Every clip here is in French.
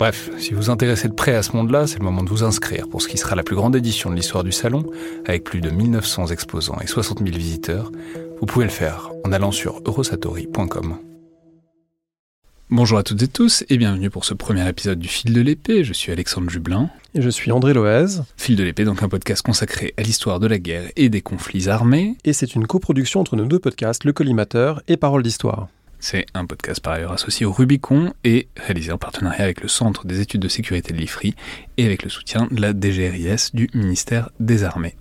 Bref, si vous vous intéressez de près à ce monde-là, c'est le moment de vous inscrire pour ce qui sera la plus grande édition de l'histoire du salon, avec plus de 1900 exposants et 60 000 visiteurs, vous pouvez le faire en allant sur eurosatori.com. Bonjour à toutes et tous et bienvenue pour ce premier épisode du Fil de l'épée. Je suis Alexandre Jublin. Et je suis André Loez. Fil de l'épée, donc un podcast consacré à l'histoire de la guerre et des conflits armés. Et c'est une coproduction entre nos deux podcasts, Le Collimateur et Parole d'Histoire. C'est un podcast par ailleurs associé au Rubicon et réalisé en partenariat avec le Centre des études de sécurité de l'IFRI et avec le soutien de la DGRIS du ministère des Armées.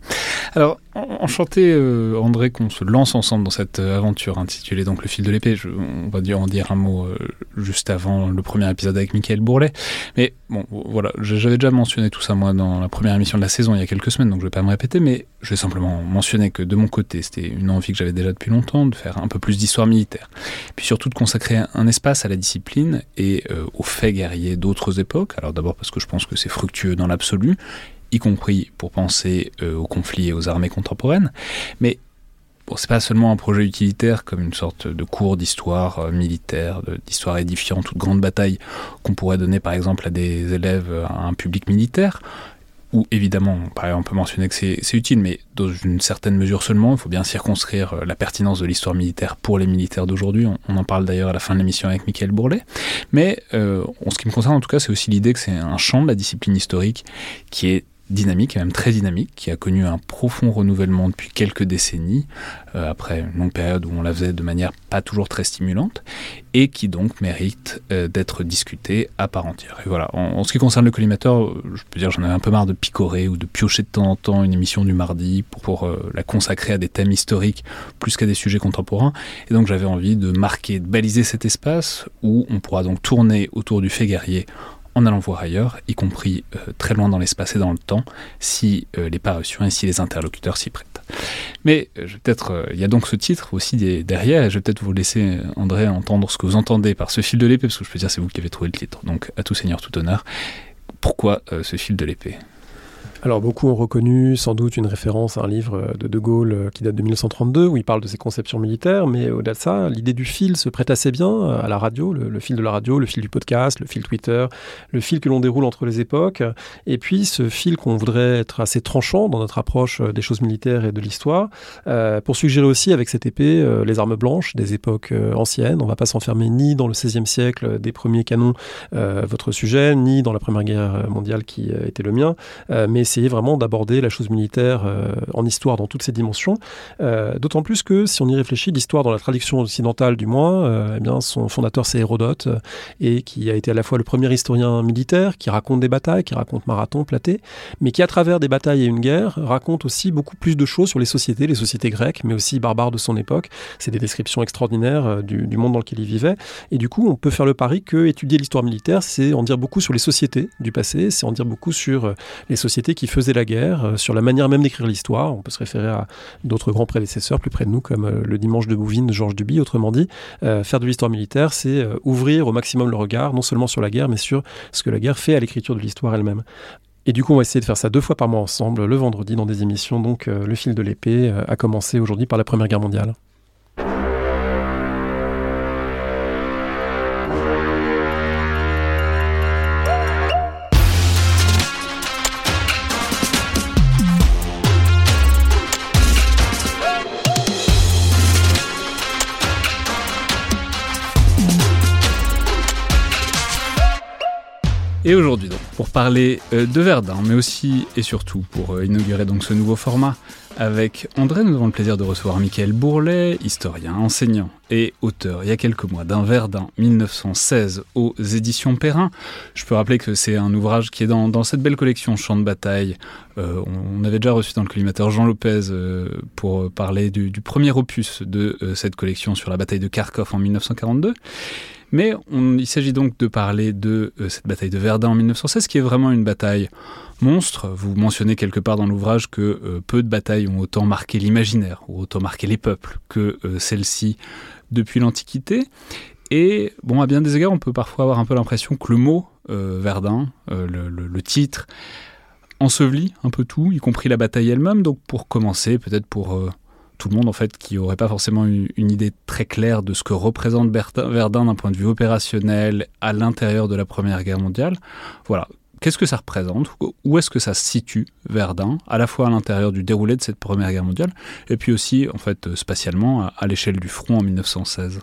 Alors, enchanté euh, André qu'on se lance ensemble dans cette euh, aventure intitulée donc le fil de l'épée. On va dire en dire un mot euh, juste avant le premier épisode avec Michael Bourlet. Mais bon, voilà, j'avais déjà mentionné tout ça moi dans la première émission de la saison il y a quelques semaines, donc je vais pas me répéter, mais je vais simplement mentionner que de mon côté, c'était une envie que j'avais déjà depuis longtemps de faire un peu plus d'histoire militaire, puis surtout de consacrer un espace à la discipline et aux faits guerriers d'autres époques. Alors d'abord parce que je pense que c'est fructueux dans l'absolu y compris pour penser euh, aux conflits et aux armées contemporaines. Mais bon, c'est pas seulement un projet utilitaire comme une sorte de cours d'histoire euh, militaire, d'histoire édifiante ou de grande bataille qu'on pourrait donner par exemple à des élèves, à un public militaire. Ou évidemment, on peut mentionner que c'est utile, mais dans une certaine mesure seulement. Il faut bien circonscrire euh, la pertinence de l'histoire militaire pour les militaires d'aujourd'hui. On, en parle d'ailleurs à la fin de l'émission avec Michael Bourlet. Mais en ce qui me concerne, en tout cas, c'est aussi l'idée que c'est un champ de la discipline historique qui est dynamique, et même très dynamique, qui a connu un profond renouvellement depuis quelques décennies, euh, après une longue période où on la faisait de manière pas toujours très stimulante, et qui donc mérite euh, d'être discuté à part entière. Et voilà, en, ce qui concerne le collimateur, je peux dire j'en avais un peu marre de picorer ou de piocher de temps en temps une émission du mardi pour, euh, la consacrer à des thèmes historiques plus qu'à des sujets contemporains, et donc j'avais envie de marquer, de baliser cet espace où on pourra donc tourner autour du fait guerrier en allant voir ailleurs, y compris euh, très loin dans l'espace et dans le temps, si euh, les parutions et si les interlocuteurs s'y prêtent. Mais euh, peut-être, il y a donc ce titre aussi derrière, et je vais peut-être vous laisser, André, entendre ce que vous entendez par ce fil de l'épée, parce que je peux dire c'est vous qui avez trouvé le titre. Donc, à tout seigneur, tout honneur. Pourquoi ce fil de l'épée? Alors beaucoup ont reconnu sans doute une référence à un livre de De Gaulle euh, qui date de 1932 où il parle de ses conceptions militaires, mais au-delà de ça, l'idée du fil se prête assez bien euh, à la radio, le, fil de la radio, le fil du podcast, le fil Twitter, le fil que l'on déroule entre les époques, et puis ce fil qu'on voudrait être assez tranchant dans notre approche euh, des choses militaires et de l'histoire, pour suggérer aussi avec cette épée les armes blanches des époques anciennes. On ne va pas s'enfermer ni dans le XVIe siècle des premiers canons, votre sujet, ni dans la Première Guerre mondiale qui était le mien, mais essayer vraiment d'aborder la chose militaire euh, en histoire dans toutes ses dimensions. Euh, d'autant plus que si on y réfléchit, l'histoire dans la traduction occidentale du moins, euh, eh bien son fondateur c'est Hérodote et qui a été à la fois le premier historien militaire qui raconte des batailles, qui raconte Marathon, Platé, mais qui à travers des batailles et une guerre raconte aussi beaucoup plus de choses sur les sociétés, les sociétés grecques, mais aussi barbares de son époque. C'est des descriptions extraordinaires du, du, monde dans lequel il vivait. Et du coup, on peut faire le pari que étudier l'histoire militaire, c'est en dire beaucoup sur les sociétés du passé, c'est en dire beaucoup sur les sociétés qui faisait la guerre, euh, sur la manière même d'écrire l'histoire. On peut se référer à d'autres grands prédécesseurs plus près de nous, comme euh, le Dimanche de Bouvines Georges Duby. Autrement dit, euh, faire de l'histoire militaire, c'est ouvrir au maximum le regard, non seulement sur la guerre, mais sur ce que la guerre fait à l'écriture de l'histoire elle-même. Et du coup, on va essayer de faire ça deux fois par mois ensemble, le vendredi, dans des émissions. Donc, le fil de l'épée a commencé aujourd'hui par la Première Guerre mondiale. Et aujourd'hui donc, pour parler euh, de Verdun, mais aussi et surtout pour euh, inaugurer donc ce nouveau format Avec André, nous avons le plaisir de recevoir Michael Bourlet, historien, enseignant et auteur, il y a quelques mois, d'un Verdun 1916 aux éditions Perrin. Je peux rappeler que c'est un ouvrage qui est dans, cette belle collection Champ de bataille. Euh, on, avait déjà reçu dans le collimateur Jean Lopez pour parler du, premier opus de cette collection sur la bataille de Kharkov en 1942. Mais il s'agit donc de parler de cette bataille de Verdun en 1916, qui est vraiment une bataille monstre. Vous mentionnez quelque part dans l'ouvrage que euh, peu de batailles ont autant marqué l'imaginaire ou autant marqué les peuples que euh, celle-ci depuis l'Antiquité. Et bon, à bien des égards, on peut parfois avoir un peu l'impression que le mot euh, Verdun, le, titre, ensevelit un peu tout, y compris la bataille elle-même. Donc pour commencer, peut-être pour tout le monde en fait qui n'aurait pas forcément une, idée très claire de ce que représente Verdun d'un point de vue opérationnel à l'intérieur de la Première Guerre mondiale. Voilà, Qu'est-ce que ça représente? Où est-ce que ça situe, Verdun, à la fois à l'intérieur du déroulé de cette Première Guerre mondiale, et puis aussi, en fait, euh, spatialement, à, l'échelle du front en 1916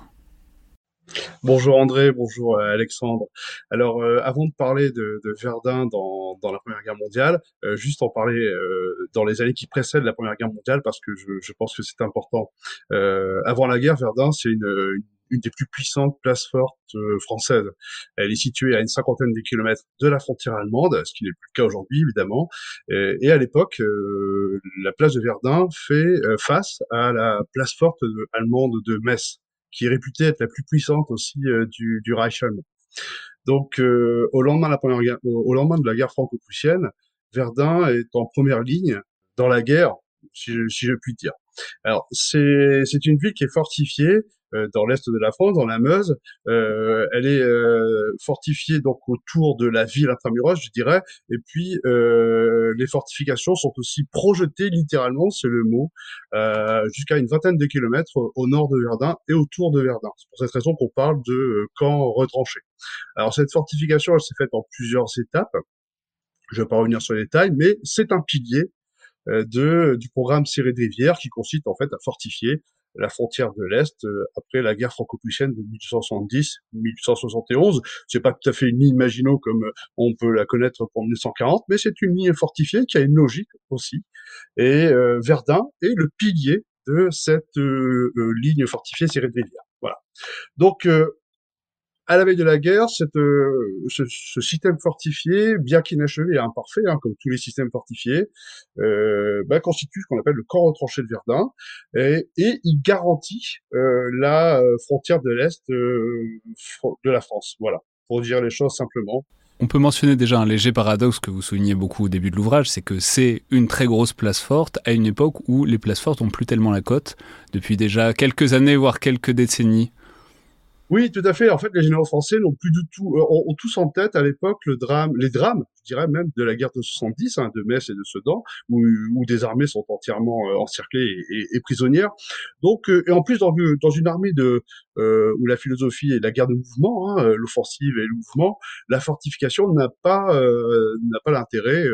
Bonjour André, bonjour euh, Alexandre. Alors euh, avant de parler de, Verdun dans, la Première Guerre mondiale, juste en parler dans les années qui précèdent la Première Guerre mondiale parce que je, pense que c'est important. avant la guerre, Verdun c'est une, une une des plus puissantes places fortes euh, françaises. Elle est située à une cinquantaine de kilomètres de la frontière allemande, ce qui n'est plus le cas aujourd'hui évidemment. Et, à l'époque, euh, la place de Verdun fait euh, face à la place forte allemande de Metz, qui est réputée être la plus puissante aussi du, du Reich allemand. Donc, au lendemain de la première guerre, au, lendemain de la guerre franco-prussienne, Verdun est en première ligne dans la guerre, si si je puis dire. Alors, c'est une ville qui est fortifiée euh, dans l'est de la France, dans la Meuse. Euh, elle est euh, fortifiée donc autour de la ville intramuros, je dirais. Et puis les fortifications sont aussi projetées littéralement, c'est le mot, jusqu'à une vingtaine de kilomètres au nord de Verdun et autour de Verdun. C'est pour cette raison qu'on parle de camp retranché. Alors cette fortification, elle s'est faite en plusieurs étapes. Je ne vais pas revenir sur les détails, mais c'est un pilier de, du programme Serré de Rivière qui consiste en fait à fortifier la frontière de l'Est euh, après la guerre franco-prussienne de 1870-1871. C'est pas tout à fait une ligne Maginot comme euh, on peut la connaître pour 1940, mais c'est une ligne fortifiée qui a une logique aussi. Et euh, Verdun est le pilier de cette ligne fortifiée serrée de rivière. Voilà. Donc à la veille de la guerre, euh, ce, système fortifié, bien qu'inachevé et imparfait, hein, comme tous les systèmes fortifiés, euh, bah, constitue ce qu'on appelle le corps retranché de Verdun, et, il garantit euh, la frontière de l'Est de la France. Voilà, pour dire les choses simplement. On peut mentionner déjà un léger paradoxe que vous soulignez beaucoup au début de l'ouvrage, c'est que c'est une très grosse place forte à une époque où les places fortes ont plus tellement la cote, depuis déjà quelques années, voire quelques décennies. Oui, tout à fait. En fait, les généraux français n'ont plus du tout, euh, ont, tous en tête à l'époque le drame, les drames, je dirais même de la guerre de 70, hein, de Metz et de Sedan, où, où des armées sont entièrement euh, encerclées et, et, prisonnières. Donc, euh, et en plus dans, dans une armée de où la philosophie est la guerre de mouvement, hein, l'offensive et le mouvement, la fortification n'a pas n'a pas l'intérêt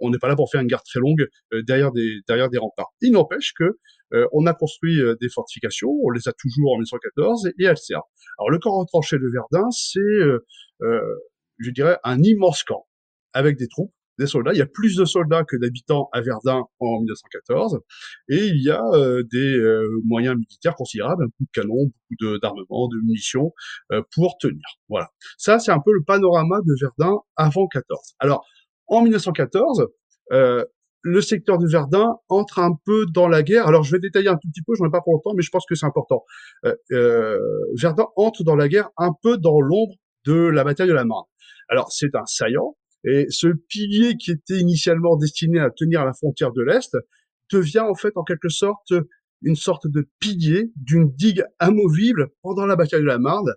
on n'est pas là pour faire une guerre très longue derrière des derrière des remparts. Il n'empêche que euh, on a construit euh, des fortifications, on les a toujours en 1914 et, elles servent. Alors le camp retranché de Verdun, c'est, euh, je dirais, un immense camp avec des troupes, des soldats. Il y a plus de soldats que d'habitants à Verdun en 1914, et il y a des moyens militaires considérables, beaucoup de canons, beaucoup d'armements, de, munitions pour tenir. Voilà. Ça, c'est un peu le panorama de Verdun avant 14. Alors, en 1914, euh, le secteur de Verdun entre un peu dans la guerre. Alors, je vais détailler un tout petit peu, j'en ai pas pour longtemps, mais je pense que c'est important. Euh, euh, Verdun entre dans la guerre un peu dans l'ombre de la bataille de la Marne. Alors, c'est un saillant, et ce pilier qui était initialement destiné à tenir la frontière de l'Est devient en fait en quelque sorte une sorte de pilier d'une digue amovible pendant la bataille de la Marne,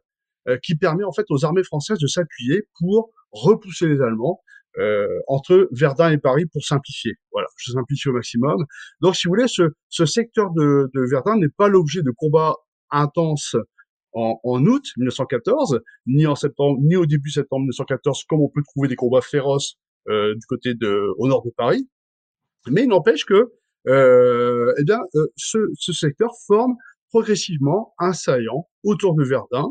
euh, qui permet en fait aux armées françaises de s'appuyer pour repousser les Allemands entre Verdun et Paris pour simplifier. Voilà, je simplifie au maximum. Donc, si vous voulez, ce, ce secteur de, de Verdun n'est pas l'objet de combats intenses en, en, août 1914, ni en septembre, ni au début septembre 1914, comme on peut trouver des combats féroces euh, du côté de, au nord de Paris. Mais il n'empêche que, euh, eh bien, euh, ce, ce secteur forme progressivement un saillant autour de Verdun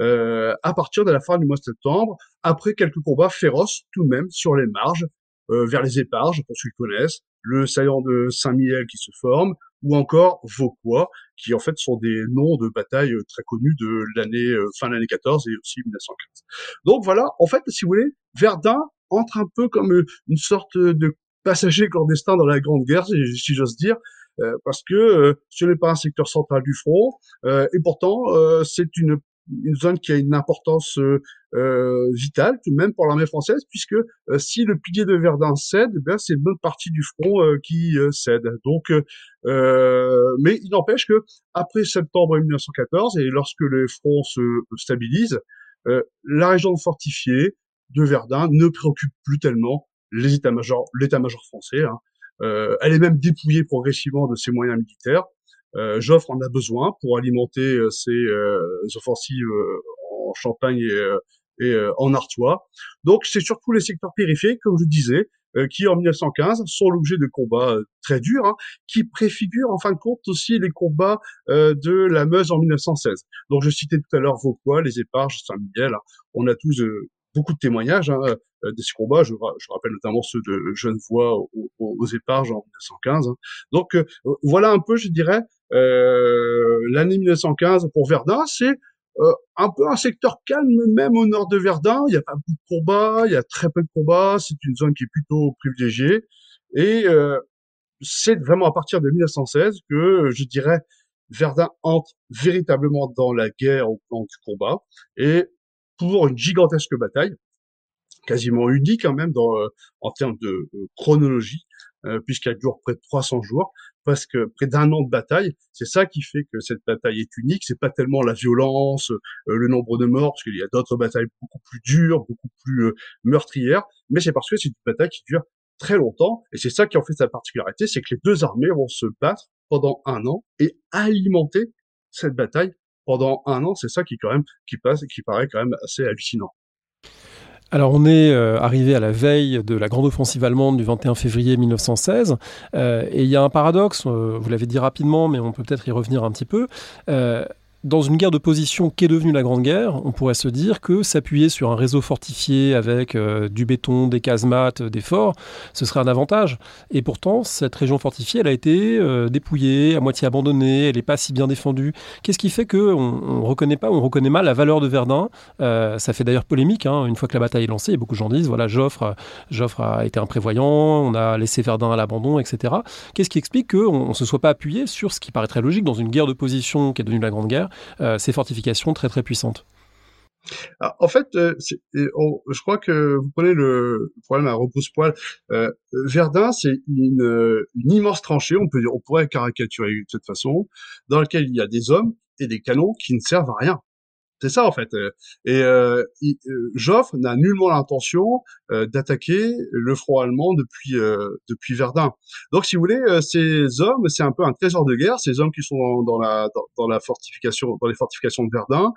euh, à partir de la fin du mois de septembre, après quelques combats féroces tout de même sur les marges, euh, vers les éparges, pour ceux qui connaissent, le saillant de Saint-Mihiel qui se forme, ou encore Vauquois, qui en fait sont des noms de batailles très connus de l'année fin de l'année 14 et aussi 1915. Donc voilà, en fait, si vous voulez, Verdun entre un peu comme une sorte de passager clandestin dans la Grande Guerre, si j'ose dire, euh, parce que euh, ce n'est pas un secteur central du front, euh, et pourtant c'est une, une, zone qui a une importance vitale tout de même pour l'armée française, puisque si le pilier de Verdun cède, eh c'est une bonne partie du front qui cède. Donc, mais il n'empêche que après septembre 1914 et lorsque le front se stabilise, la région fortifiée de Verdun ne préoccupe plus tellement les états-majors, l'état-major français. Hein. Euh, elle est même dépouillée progressivement de ses moyens militaires. Euh, Joffre en a besoin pour alimenter euh, ses euh, offensives en Champagne et, et en Artois. Donc c'est surtout les secteurs périphériques, comme je disais, qui en 1915 sont l'objet de combats très durs, hein, qui préfigurent en fin de compte aussi les combats de la Meuse en 1916. Donc je citais tout à l'heure Vauquois, les Éparges, Saint-Mihiel. Hein. On a tous beaucoup de témoignages hein, euh, de ces combats. Je, je, rappelle notamment ceux de Genevois aux, aux Éparges en 1915. Hein. Donc euh, voilà un peu, je dirais, euh, l'année 1915 pour Verdun, c'est euh, un peu un secteur calme même au nord de Verdun. Il n'y a pas beaucoup de combats, il y a très peu de combats. C'est une zone qui est plutôt privilégiée. Et c'est vraiment à partir de 1916 que je dirais Verdun entre véritablement dans la guerre au plan du combat. Et pour une gigantesque bataille, quasiment unique quand même dans, euh, en termes de euh, chronologie, euh, puisqu'elle dure près de 300 jours, parce que près d'un an de bataille, c'est ça qui fait que cette bataille est unique. C'est pas tellement la violence, le nombre de morts, parce qu'il y a d'autres batailles beaucoup plus dures, beaucoup plus meurtrières, mais c'est parce que c'est une bataille qui dure très longtemps, et c'est ça qui en fait sa particularité, c'est que les deux armées vont se battre pendant un an et alimenter cette bataille pendant un an, c'est ça qui quand même qui passe qui paraît quand même assez hallucinant. Alors on est euh, arrivé à la veille de la grande offensive allemande du 21 février 1916 euh, et il y a un paradoxe, euh, vous l'avez dit rapidement mais on peut peut-être y revenir un petit peu dans une guerre de position qu'est devenue la Grande Guerre, on pourrait se dire que s'appuyer sur un réseau fortifié avec euh, du béton, des casemates, des forts, ce serait un avantage. Et pourtant, cette région fortifiée, elle a été euh, dépouillée, à moitié abandonnée, elle n'est pas si bien défendue. Qu'est-ce qui fait qu'on ne reconnaît pas, on reconnaît mal la valeur de Verdun? Euh, Ça fait d'ailleurs polémique, hein, une fois que la bataille est lancée, beaucoup de gens disent, voilà, Joffre, Joffre a été imprévoyant, on a laissé Verdun à l'abandon, etc. Qu'est-ce qui explique qu'on ne se soit pas appuyé sur ce qui paraît très logique dans une guerre de position qui est devenue la Grande Guerre? Euh, ces fortifications très très puissantes. en fait, euh, je crois que vous prenez le problème à repousse-poil. Euh, Verdun, c'est une, immense tranchée, on peut dire, on pourrait caricaturer de cette façon, dans laquelle il y a des hommes et des canons qui ne servent à rien. C'est ça en fait. Et euh, euh Joffre n'a nullement l'intention euh, d'attaquer le front allemand depuis euh, depuis Verdun. Donc si vous voulez, ces hommes, c'est un peu un trésor de guerre. Ces hommes qui sont dans, la dans, la fortification, dans les fortifications de Verdun,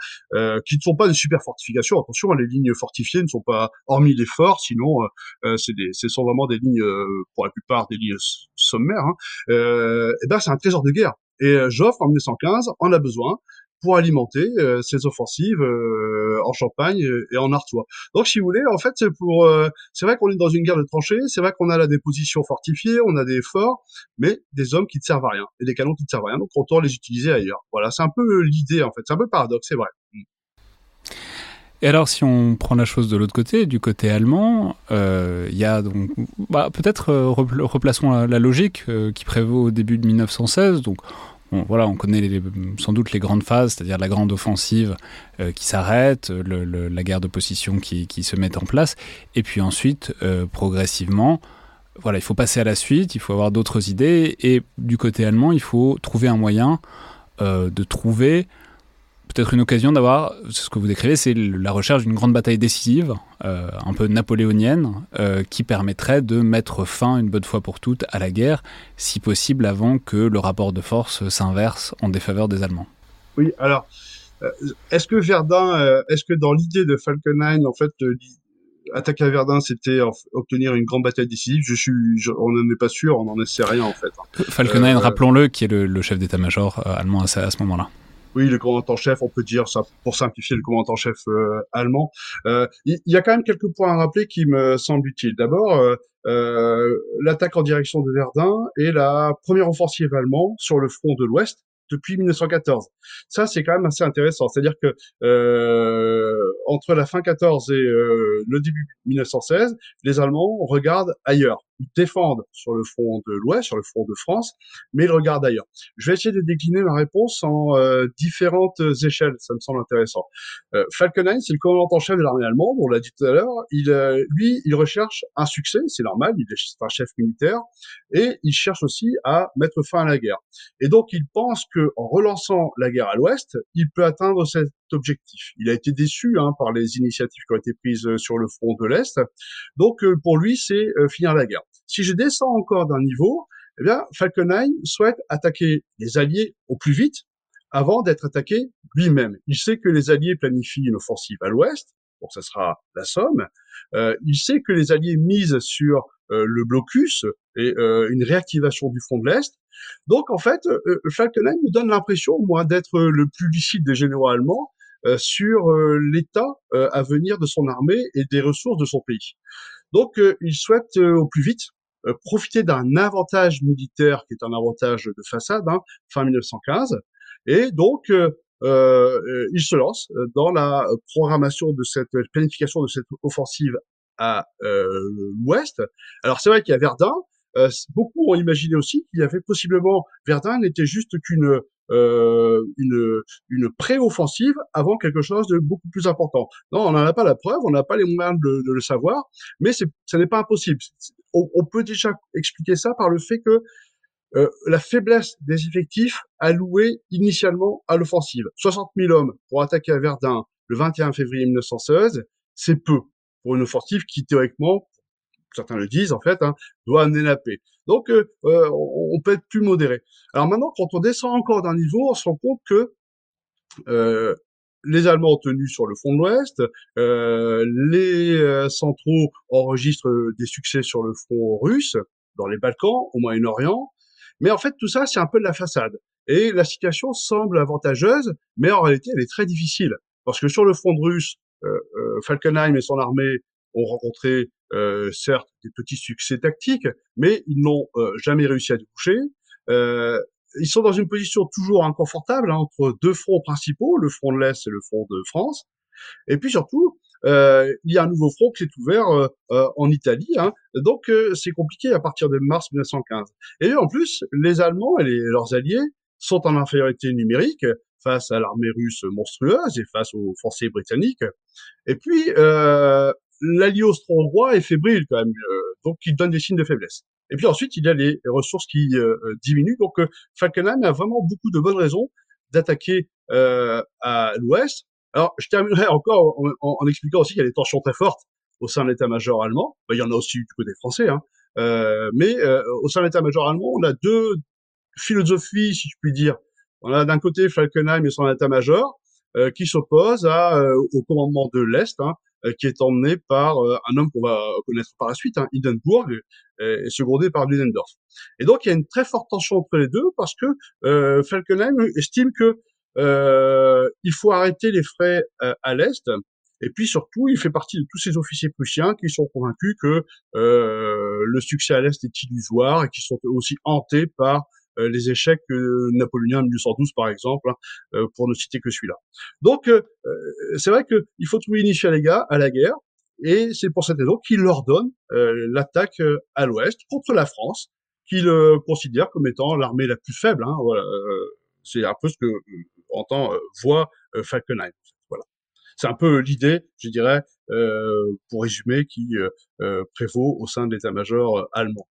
qui ne sont pas des super fortifications. Attention, les lignes fortifiées ne sont pas, hormis les forts, sinon c'est des, ce sont vraiment des lignes pour la plupart des lignes sommaires. Hein. et ben c'est un trésor de guerre. Et Joffre en 1915 en a besoin pour alimenter euh, ces offensives euh, en Champagne et en Artois. Donc, si vous voulez, en fait, c'est pour, euh, c'est vrai qu'on est dans une guerre de tranchées, c'est vrai qu'on a là des positions fortifiées, on a des forts, mais des hommes qui ne servent à rien et des canons qui ne servent à rien. Donc, autant les utiliser ailleurs. Voilà, c'est un peu l'idée en fait, c'est un peu paradoxe, c'est vrai. Et alors, si on prend la chose de l'autre côté, du côté allemand, il y a donc, bah, peut-être replaçons la, la logique qui prévaut au début de 1916. Donc, on connaît sans doute les grandes phases, c'est-à-dire la grande offensive euh, qui s'arrête, la guerre de position qui, se met en place, et puis ensuite, euh, progressivement, il faut passer à la suite, il faut avoir d'autres idées, et du côté allemand, il faut trouver un moyen euh, de trouver peut-être une occasion d'avoir, ce que vous décrivez, c'est la recherche d'une grande bataille décisive, euh, un peu napoléonienne, euh, qui permettrait de mettre fin une bonne fois pour toutes à la guerre, si possible avant que le rapport de force s'inverse en défaveur des Allemands. Oui, alors, euh, est-ce que Verdun, est-ce que dans l'idée de Falkenhayn, en fait, attaquer à Verdun, c'était obtenir une grande bataille décisive? Je suis, on n'en est pas sûr, on n'en sait rien en fait. Falkenhayn, rappelons-le, qui est le, chef d'état-major allemand à ce moment-là oui, le commandant en chef, on peut dire ça pour simplifier le commandant en chef euh, allemand. Euh, il y, a quand même quelques points à rappeler qui me semblent utiles. D'abord, euh, l'attaque en direction de Verdun et la première offensive allemande sur le front de l'Ouest depuis 1914. Ça, c'est quand même assez intéressant. C'est-à-dire que euh, entre la fin 14 et euh, le début 1916, les Allemands regardent ailleurs ils défendent sur le front de l'Ouest, sur le front de France, mais ils regardent ailleurs. Je vais essayer de décliner ma réponse en euh, différentes échelles, ça me semble intéressant. Euh, Falkenhayn, c'est le commandant en chef de l'armée allemande, on l'a dit tout à l'heure, il, euh, lui, il recherche un succès, c'est normal, il est un chef militaire, et il cherche aussi à mettre fin à la guerre. Et donc il pense que en relançant la guerre à l'Ouest, il peut atteindre cet objectif. Il a été déçu hein, par les initiatives qui ont été prises sur le front de l'Est, donc pour lui, c'est finir la guerre. Si je descends encore d'un niveau, eh bien, Falkenhayn souhaite attaquer les Alliés au plus vite avant d'être attaqué lui-même. Il sait que les Alliés planifient une offensive à l'ouest, donc ça sera la Somme. Euh, il sait que les Alliés misent sur euh, le blocus et euh, une réactivation du front de l'Est. Donc en fait, Falkenhayn me donne l'impression, moi, d'être le plus lucide des généraux allemands sur l'état à venir de son armée et des ressources de son pays. Donc il souhaite au plus vite euh, profiter d'un avantage militaire qui est un avantage de façade, hein, fin 1915, et donc euh, euh, il se lance dans la programmation de cette planification de cette offensive à l'ouest. Alors c'est vrai qu'il y a Verdun, beaucoup ont imaginé aussi qu'il y avait possiblement Verdun n'était juste qu'une euh, une, une pré-offensive avant quelque chose de beaucoup plus important. Non, on n'en a pas la preuve, on n'a pas les moyens de, de le savoir, mais ça n'est pas impossible. On, peut déjà expliquer ça par le fait que euh, la faiblesse des effectifs alloués initialement à l'offensive. 60 000 hommes pour attaquer à Verdun le 21 février 1916, c'est peu pour une offensive qui théoriquement certains le disent en fait, hein, doit amener la paix. Donc euh, euh, on peut être plus modéré. Alors maintenant, quand on descend encore d'un niveau, on se rend compte que les Allemands ont tenu sur le front de l'Ouest, les centraux enregistrent des succès sur le front russe, dans les Balkans, au Moyen-Orient, mais en fait tout ça c'est un peu de la façade. Et la situation semble avantageuse, mais en réalité elle est très difficile, parce que sur le front russe, Falkenhayn et son armée ont rencontré euh, certes des petits succès tactiques, mais ils n'ont euh, jamais réussi à déboucher. Euh, ils sont dans une position toujours inconfortable hein, entre deux fronts principaux, le front de l'Est et le front de France. Et puis surtout, euh, il y a un nouveau front qui s'est ouvert euh, en Italie, hein, donc c'est compliqué à partir de mars 1915. Et en plus, les Allemands et leurs alliés sont en infériorité numérique face à l'armée russe monstrueuse et face aux forces britanniques. Et puis, euh, l'allié austro-hongrois est fébrile quand même, euh, donc il donne des signes de faiblesse. Et puis ensuite, il y a les ressources qui euh, euh, diminuent. Donc Falkenhayn a vraiment beaucoup de bonnes raisons d'attaquer à l'ouest. Alors, je terminerai encore en, expliquant aussi qu'il y a des tensions très fortes au sein de l'état-major allemand. Ben, il y en a aussi du côté français, hein. mais au sein de l'état-major allemand, on a deux philosophies, si je puis dire. On a d'un côté Falkenhayn et son état-major, qui s'oppose au commandement de l'Est, hein, euh, qui est emmené par euh, un homme qu'on va connaître par la suite, hein, Hindenburg, et secondé par Ludendorff. Et donc il y a une très forte tension entre les deux parce que euh, Falkenhayn estime que euh, il faut arrêter les frais à l'est. Et puis surtout, il fait partie de tous ces officiers prussiens qui sont convaincus que euh, le succès à l'est est illusoire et qui sont aussi hantés par euh, les échecs euh, napoléoniens de 1812 par exemple, hein, euh, pour ne citer que celui-là. Donc c'est vrai qu'il faut trouver une issue à, à la guerre, et c'est pour cette raison qu'il leur donne l'attaque à l'ouest contre la France, qu'il considère comme étant l'armée la plus faible. Hein, voilà, c'est un peu ce que entend voit Falkenhayn. Voilà. C'est un peu l'idée, je dirais, pour résumer, qui prévaut au sein de l'état-major allemand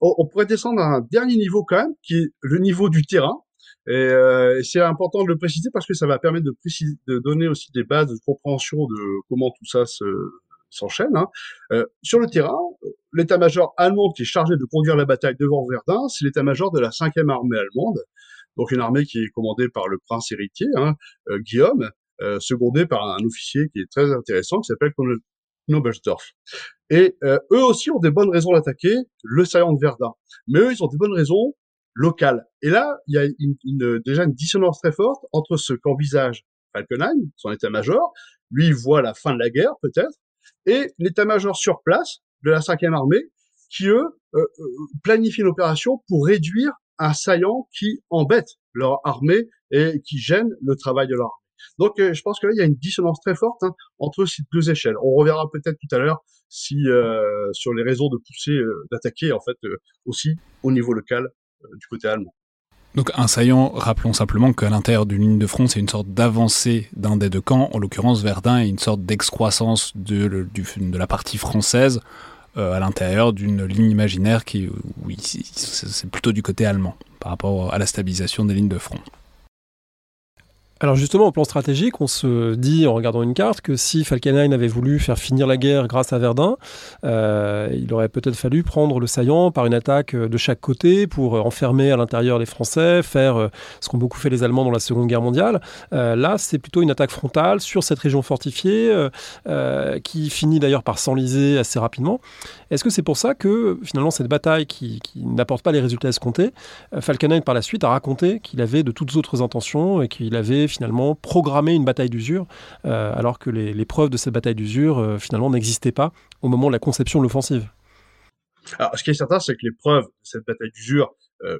on, pourrait descendre à un dernier niveau quand même, qui est le niveau du terrain. Et, euh, c'est important de le préciser parce que ça va permettre de, préciser, de donner aussi des bases de compréhension de comment tout ça se, s'enchaîne. Hein. Euh, sur le terrain, l'état-major allemand qui est chargé de conduire la bataille devant Verdun, c'est l'état-major de la 5e armée allemande, donc une armée qui est commandée par le prince héritier, hein, euh, Guillaume, euh, secondé par un officier qui est très intéressant, qui s'appelle Knobelsdorff. Et euh, eux aussi ont des bonnes raisons d'attaquer le saillant de Verdun. Mais eux, ils ont des bonnes raisons locales. Et là, il y a une, déjà une dissonance très forte entre ce qu'envisage Falkenhayn, son état-major, lui il voit la fin de la guerre peut-être, et l'état-major sur place de la 5e armée, qui eux planifient une opération pour réduire un saillant qui embête leur armée et qui gêne le travail de leur armée. Donc, je pense que là, il y a une dissonance très forte hein, entre ces deux échelles. On reverra peut-être tout à l'heure si sur les raisons de pousser, d'attaquer en fait aussi au niveau local du côté allemand. Donc un saillant, rappelons simplement qu'à l'intérieur d'une ligne de front, c'est une sorte d'avancée d'un des deux camps, en l'occurrence Verdun est une sorte d'excroissance de, la partie française euh, à l'intérieur d'une ligne imaginaire qui, c'est plutôt du côté allemand par rapport à la stabilisation des lignes de front. Alors justement, au plan stratégique, on se dit en regardant une carte que si Falkenhayn avait voulu faire finir la guerre grâce à Verdun, euh, il aurait peut-être fallu prendre le saillant par une attaque de chaque côté pour enfermer à l'intérieur les Français, faire euh, ce qu'ont beaucoup fait les Allemands dans la Seconde Guerre mondiale. Euh, là, c'est plutôt une attaque frontale sur cette région fortifiée qui finit d'ailleurs par s'enliser assez rapidement. Est-ce que c'est pour ça que finalement cette bataille qui, n'apporte pas les résultats escomptés, Falkenhayn par la suite a raconté qu'il avait de toutes autres intentions et qu'il avait finalement programmer une bataille d'usure, euh, alors que les, preuves de cette bataille d'usure euh, finalement n'existaient pas au moment de la conception de l'offensive? Alors, ce qui est certain, c'est que les preuves de cette bataille d'usure, euh,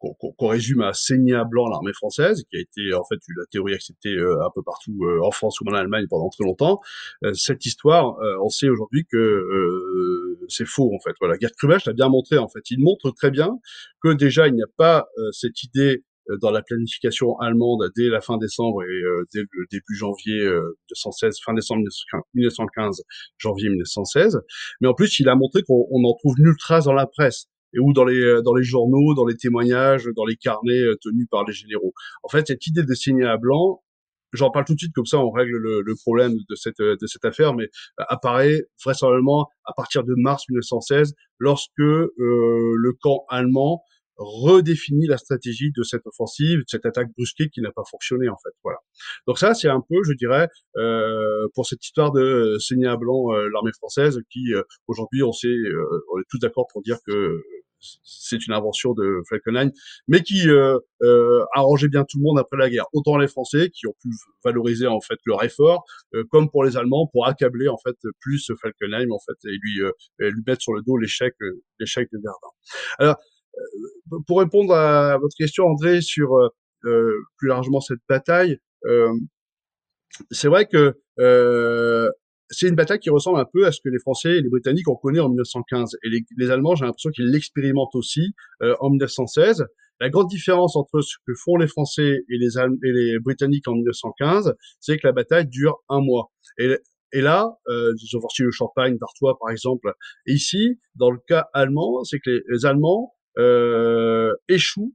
qu'on résume à saigner à blanc l'armée française, qui a été en fait la théorie acceptée un peu partout en France ou en Allemagne pendant très longtemps. cette histoire, on sait aujourd'hui que c'est faux en fait. Voilà, Gerd Krubach l'a bien montré en fait. Il montre très bien que déjà il n'y a pas cette idée euh, dans la planification allemande dès la fin décembre et euh, dès le début janvier 1916, euh, fin décembre 1915, janvier 1916. Mais en plus, il a montré qu'on en trouve nulle trace dans la presse et ou dans les dans les journaux, dans les témoignages, dans les carnets tenus par les généraux. En fait, cette idée de signer à blanc, j'en parle tout de suite comme ça, on règle le, le, problème de cette de cette affaire, mais apparaît vraisemblablement à partir de mars 1916, lorsque le camp allemand redéfinit la stratégie de cette offensive, de cette attaque brusquée qui n'a pas fonctionné en fait. Voilà. Donc ça, c'est un peu, je dirais, euh, pour cette histoire de saigner à blanc euh, l'armée française, qui euh, aujourd'hui, on sait, euh, on est tous d'accord pour dire que c'est une invention de Falkenhayn, mais qui euh, euh, arrangeait bien tout le monde après la guerre. Autant les Français qui ont pu valoriser en fait leur effort, comme pour les Allemands pour accabler en fait plus Falkenhayn en fait et lui lui mettre sur le dos l'échec l'échec de Verdun. Alors euh, pour répondre à votre question, André, sur euh, euh, plus largement cette bataille, c'est vrai que c'est une bataille qui ressemble un peu à ce que les Français et les Britanniques ont connu en 1915. Et les, Allemands, j'ai l'impression qu'ils l'expérimentent aussi en 1916. La grande différence entre ce que font les Français et les, et les Britanniques en 1915, c'est que la bataille dure un mois. Et, là, euh, ils ont forcé le Champagne, d'Artois par exemple. Et ici, dans le cas allemand, c'est que les Allemands euh, échouent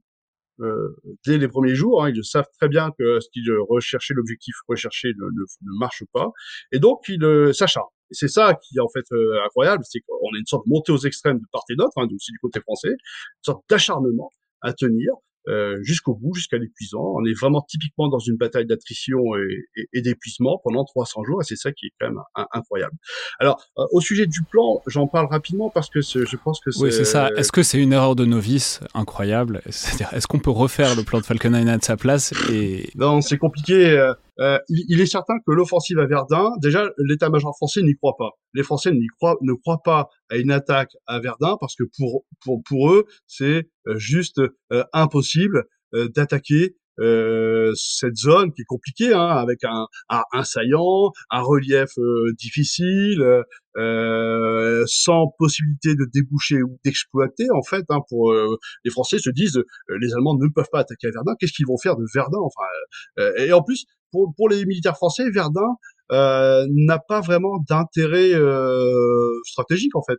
euh, dès les premiers jours. Hein, ils savent très bien que ce qu'ils recherchaient, l'objectif recherché ne, marche pas, et donc ils euh, s'acharnent. Et c'est ça qui est en fait euh, incroyable, c'est qu'on a une sorte de montée aux extrêmes de part et d'autre, hein, aussi du côté français, une sorte d'acharnement à tenir, euh, jusqu'au bout, jusqu'à l'épuisant. On est vraiment typiquement dans une bataille d'attrition et, d'épuisement pendant 300 jours, et c'est ça qui est quand même incroyable. Alors, euh, au sujet du plan, j'en parle rapidement parce que je pense que c'est... Oui, c'est ça. Est-ce que c'est une erreur de novice incroyable? C'est-à-dire, est-ce qu'on peut refaire le plan de Falkenhayn à sa place et... Non, c'est compliqué. Euh, euh, il, est certain que l'offensive à Verdun, déjà, l'état-major français n'y croit pas. Les Français n'y croient, ne croient pas à une attaque à Verdun parce que pour pour pour eux, c'est euh, juste euh, impossible d'attaquer euh, cette zone qui est compliquée, hein, avec un, un, saillant, un relief euh, difficile, euh, sans possibilité de déboucher ou d'exploiter en fait. Hein, pour les Français se disent, les Allemands ne peuvent pas attaquer à Verdun. Qu'est-ce qu'ils vont faire de Verdun Enfin, et en plus pour, pour les militaires français, Verdun n'a pas vraiment d'intérêt stratégique en fait.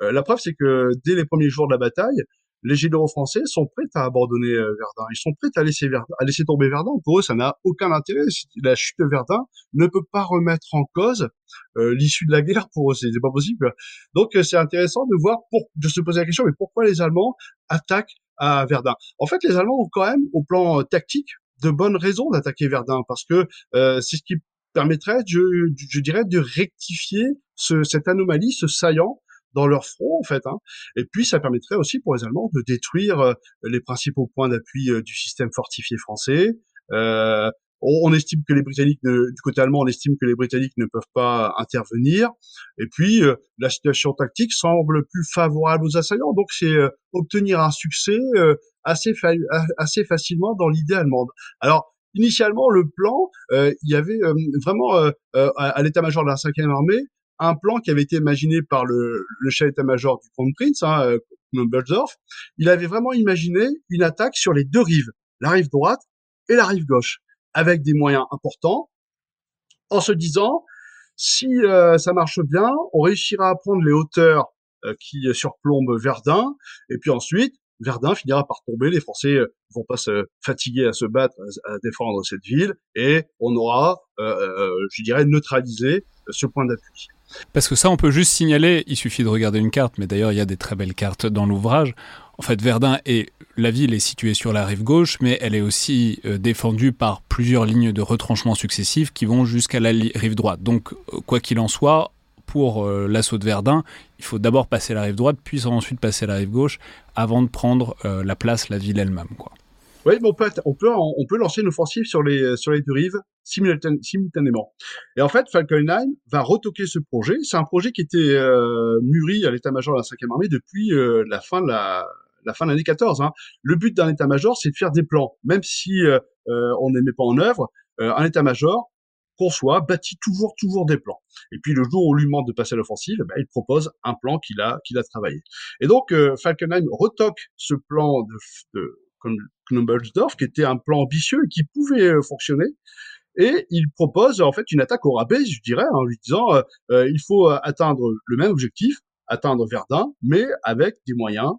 la preuve, c'est que dès les premiers jours de la bataille, les généraux français sont prêts à abandonner euh, Verdun. Ils sont prêts à laisser, Verdun, à laisser tomber Verdun. Pour eux, ça n'a aucun intérêt. La chute de Verdun ne peut pas remettre en cause euh, l'issue de la guerre. Pour eux, c'est pas possible. Donc, euh, c'est intéressant de voir, pour, de se poser la question, mais pourquoi les Allemands attaquent à Verdun? En fait, les Allemands ont quand même, au plan tactique, de bonnes raisons d'attaquer Verdun, parce que c'est ce qui permettrait, je, je dirais, de rectifier ce, cette anomalie, ce saillant dans leur front en fait. Hein. Et puis ça permettrait aussi pour les Allemands de détruire euh, les principaux points d'appui euh, du système fortifié français. Euh, on, estime que les Britanniques, du côté allemand, on estime que les Britanniques ne peuvent pas intervenir. Et puis, la situation tactique semble plus favorable aux assaillants. Donc, c'est obtenir un succès assez, assez facilement dans l'idée allemande. Alors, initialement, le plan, il y avait vraiment à, l'état-major de la 5e armée un plan qui avait été imaginé par le, le chef d'état-major du Grand Prince, hein, Il avait vraiment imaginé une attaque sur les deux rives, la rive droite et la rive gauche, avec des moyens importants, en se disant si ça marche bien, on réussira à prendre les hauteurs qui surplombent Verdun, et puis ensuite Verdun finira par tomber, les Français euh, vont pas se fatiguer à se battre, à, défendre cette ville, et on aura, euh, euh, je dirais, neutralisé ce point d'appui. Parce que ça, on peut juste signaler, il suffit de regarder une carte, mais d'ailleurs, il y a des très belles cartes dans l'ouvrage. En fait, Verdun et la ville est située sur la rive gauche, mais elle est aussi défendue par plusieurs lignes de retranchement successives qui vont jusqu'à la rive droite. Donc, quoi qu'il en soit, pour euh, l'assaut de Verdun, il faut d'abord passer la rive droite, puis ensuite passer la rive gauche, avant de prendre euh, la place, la ville elle-même. Quoi. Oui, mais on peut, on peut, on peut lancer une offensive sur les, sur les deux rives simultanément. Et en fait, Falkenheim va retoquer ce projet. C'est un projet qui était euh, mûri à l'état-major de la 5e armée depuis la fin de la, la fin de l'année 14. Hein. Le but d'un état-major, c'est de faire des plans, même si on ne les met pas en œuvre. un état-major, conçoit, bâtit toujours, toujours des plans. Et puis le jour où on lui demande de passer à l'offensive, ben, il propose un plan qu'il a, qu'il a travaillé. Et donc euh, Falkenheim retoque ce plan de, de Knobelsdorf, qui était un plan ambitieux et qui pouvait euh, fonctionner. Et il propose en fait une attaque au rabais, je dirais, en lui disant euh, euh il faut atteindre le même objectif, atteindre Verdun, mais avec des moyens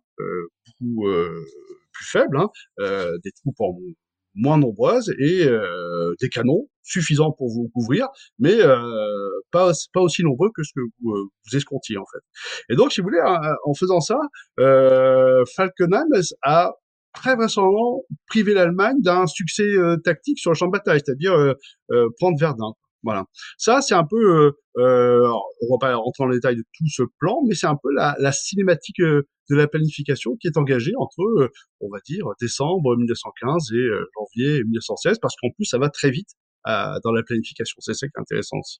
beaucoup plus faibles, hein, des troupes en moins nombreuses et euh, des canons suffisants pour vous couvrir, mais euh, pas, pas aussi nombreux que ce que vous, euh, vous escomptiez en fait. Et donc, si vous voulez, en faisant ça, euh, Falkenheim a très vraisemblablement privé l'Allemagne d'un succès tactique sur le champ de bataille, c'est-à-dire prendre Verdun. Voilà. Ça, c'est un peu, euh, euh, on va pas rentrer dans les détails de tout ce plan, mais c'est un peu la, la cinématique euh, de la planification qui est engagée entre, euh, on va dire, décembre 1915 et janvier 1916, parce qu'en plus, ça va très vite dans la planification. C'est ça qui est intéressant aussi.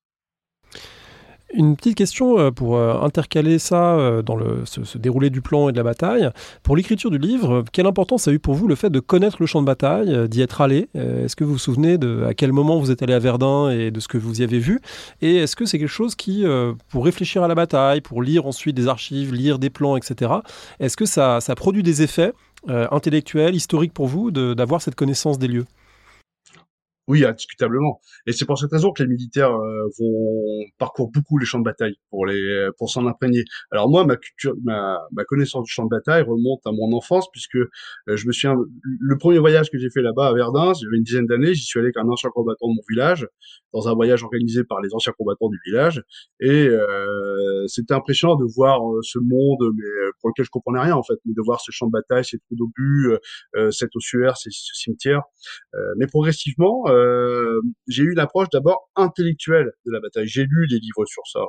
Une petite question euh, pour euh, intercaler ça euh, dans le, ce, déroulé du plan et de la bataille. Pour l'écriture du livre, quelle importance a eu pour vous le fait de connaître le champ de bataille, d'y être allé? Est-ce que vous vous souvenez de à quel moment vous êtes allé à Verdun et de ce que vous y avez vu? Et est-ce que c'est quelque chose qui, pour réfléchir à la bataille, pour lire ensuite des archives, lire des plans, etc., est-ce que ça, ça produit des effets intellectuels, historiques pour vous d'avoir cette connaissance des lieux? Oui, indiscutablement. Et c'est pour cette raison que les militaires euh, vont parcourir beaucoup les champs de bataille pour les pour s'en imprégner. Alors moi, ma culture, ma, ma connaissance du champ de bataille remonte à mon enfance puisque euh, je me souviens le premier voyage que j'ai fait là-bas à Verdun, j'avais une dizaine d'années, j'y suis allé avec un ancien combattant de mon village dans un voyage organisé par les anciens combattants du village et euh, c'était impressionnant de voir euh, ce monde mais pour lequel je comprenais rien en fait, mais de voir ce champ de bataille, ces trous d'obus, euh, cet ossuaire, ces, ce cimetière. mais progressivement euh, j'ai eu une approche d'abord intellectuelle de la bataille. J'ai lu des livres sur ça.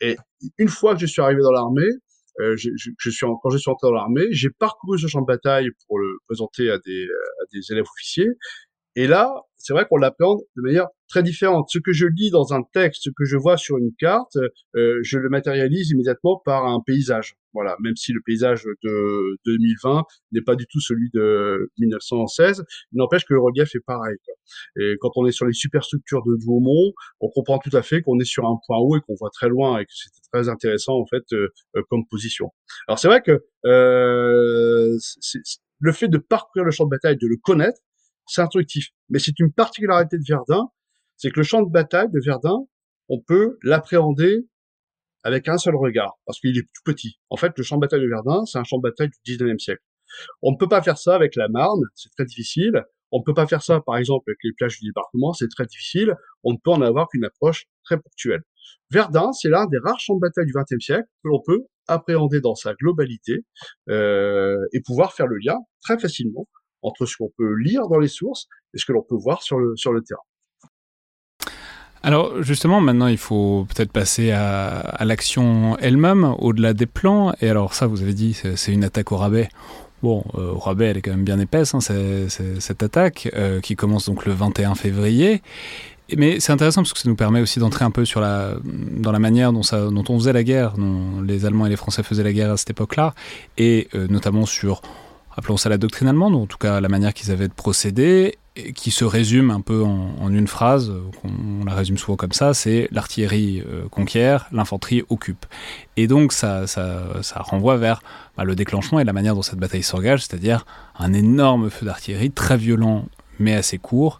Et une fois que je suis arrivé dans l'armée, euh, quand je suis entré dans l'armée, j'ai parcouru ce champ de bataille pour le présenter à des, à des élèves officiers. Et là, c'est vrai qu'on l'appréhende de manière très différente. Ce que je lis dans un texte, ce que je vois sur une carte, euh, je le matérialise immédiatement par un paysage. Voilà, même si le paysage de 2020 n'est pas du tout celui de 1916, il n'empêche que le relief est pareil. Quoi. Et quand on est sur les superstructures de Douaumont, on comprend tout à fait qu'on est sur un point haut et qu'on voit très loin et que c'est très intéressant en fait euh, euh, comme position. Alors c'est vrai que euh, le fait de parcourir le champ de bataille, de le connaître, c'est instructif. Mais c'est une particularité de Verdun, c'est que le champ de bataille de Verdun, on peut l'appréhender avec un seul regard, parce qu'il est tout petit. En fait, le champ de bataille de Verdun, c'est un champ de bataille du 19e siècle. On ne peut pas faire ça avec la Marne, c'est très difficile. On ne peut pas faire ça, par exemple, avec les plages du département, c'est très difficile. On ne peut en avoir qu'une approche très ponctuelle. Verdun, c'est l'un des rares champs de bataille du XXe siècle que l'on peut appréhender dans sa globalité euh, et pouvoir faire le lien très facilement entre ce qu'on peut lire dans les sources et ce que l'on peut voir sur le, sur le terrain. Alors justement, maintenant, il faut peut-être passer à, l'action elle-même, au-delà des plans. Et alors ça, vous avez dit, c'est une attaque au rabais. Bon, au rabais, elle est quand même bien épaisse, hein, cette attaque, qui commence donc le 21 février. Mais c'est intéressant parce que ça nous permet aussi d'entrer un peu sur la, dans la manière dont, on faisait la guerre, dont les Allemands et les Français faisaient la guerre à cette époque-là, et notamment sur appelons ça la doctrine allemande, ou en tout cas la manière qu'ils avaient de procéder, qui se résume un peu en, une phrase, on, la résume souvent comme ça, c'est l'artillerie euh, conquiert, l'infanterie occupe. Et donc ça, ça, renvoie vers bah, le déclenchement et la manière dont cette bataille s'engage, c'est-à-dire un énorme feu d'artillerie, très violent mais assez court,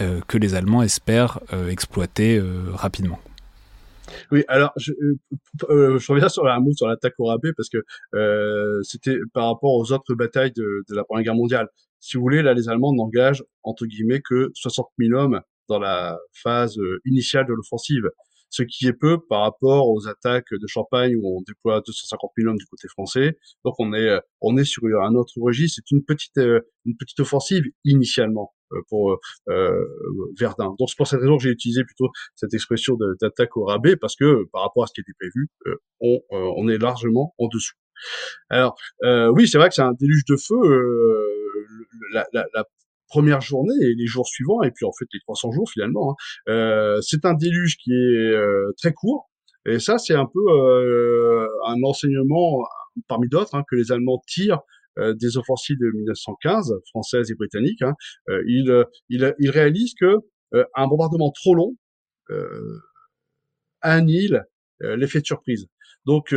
euh, que les Allemands espèrent euh, exploiter rapidement. Oui, alors je, euh, euh, reviens sur un mot sur l'attaque au rabais parce que euh, c'était par rapport aux autres batailles de, la Première Guerre mondiale. Si vous voulez, là, les Allemands n'engagent entre guillemets que 60 000 hommes dans la phase euh, initiale de l'offensive ce qui est peu par rapport aux attaques de Champagne où on déploie 250 000 hommes du côté français. Donc on est on est sur un autre registre. C'est une petite une petite offensive initialement euh, pour euh, Verdun. Donc c'est pour cette raison que j'ai utilisé plutôt cette expression d'attaque au rabais parce que par rapport à ce qui était prévu, euh, on, on est largement en dessous. Alors oui, c'est vrai que c'est un déluge de feu. La, la, la, première journée et les jours suivants, et puis en fait les 300 jours finalement. Hein. Euh, c'est un déluge qui est très court, et ça c'est un peu euh, un enseignement parmi d'autres hein, que les Allemands tirent euh, des offensives de 1915, françaises et britanniques, hein, euh, il, euh, il, il, réalise que un bombardement trop long annihile l'effet de surprise. Donc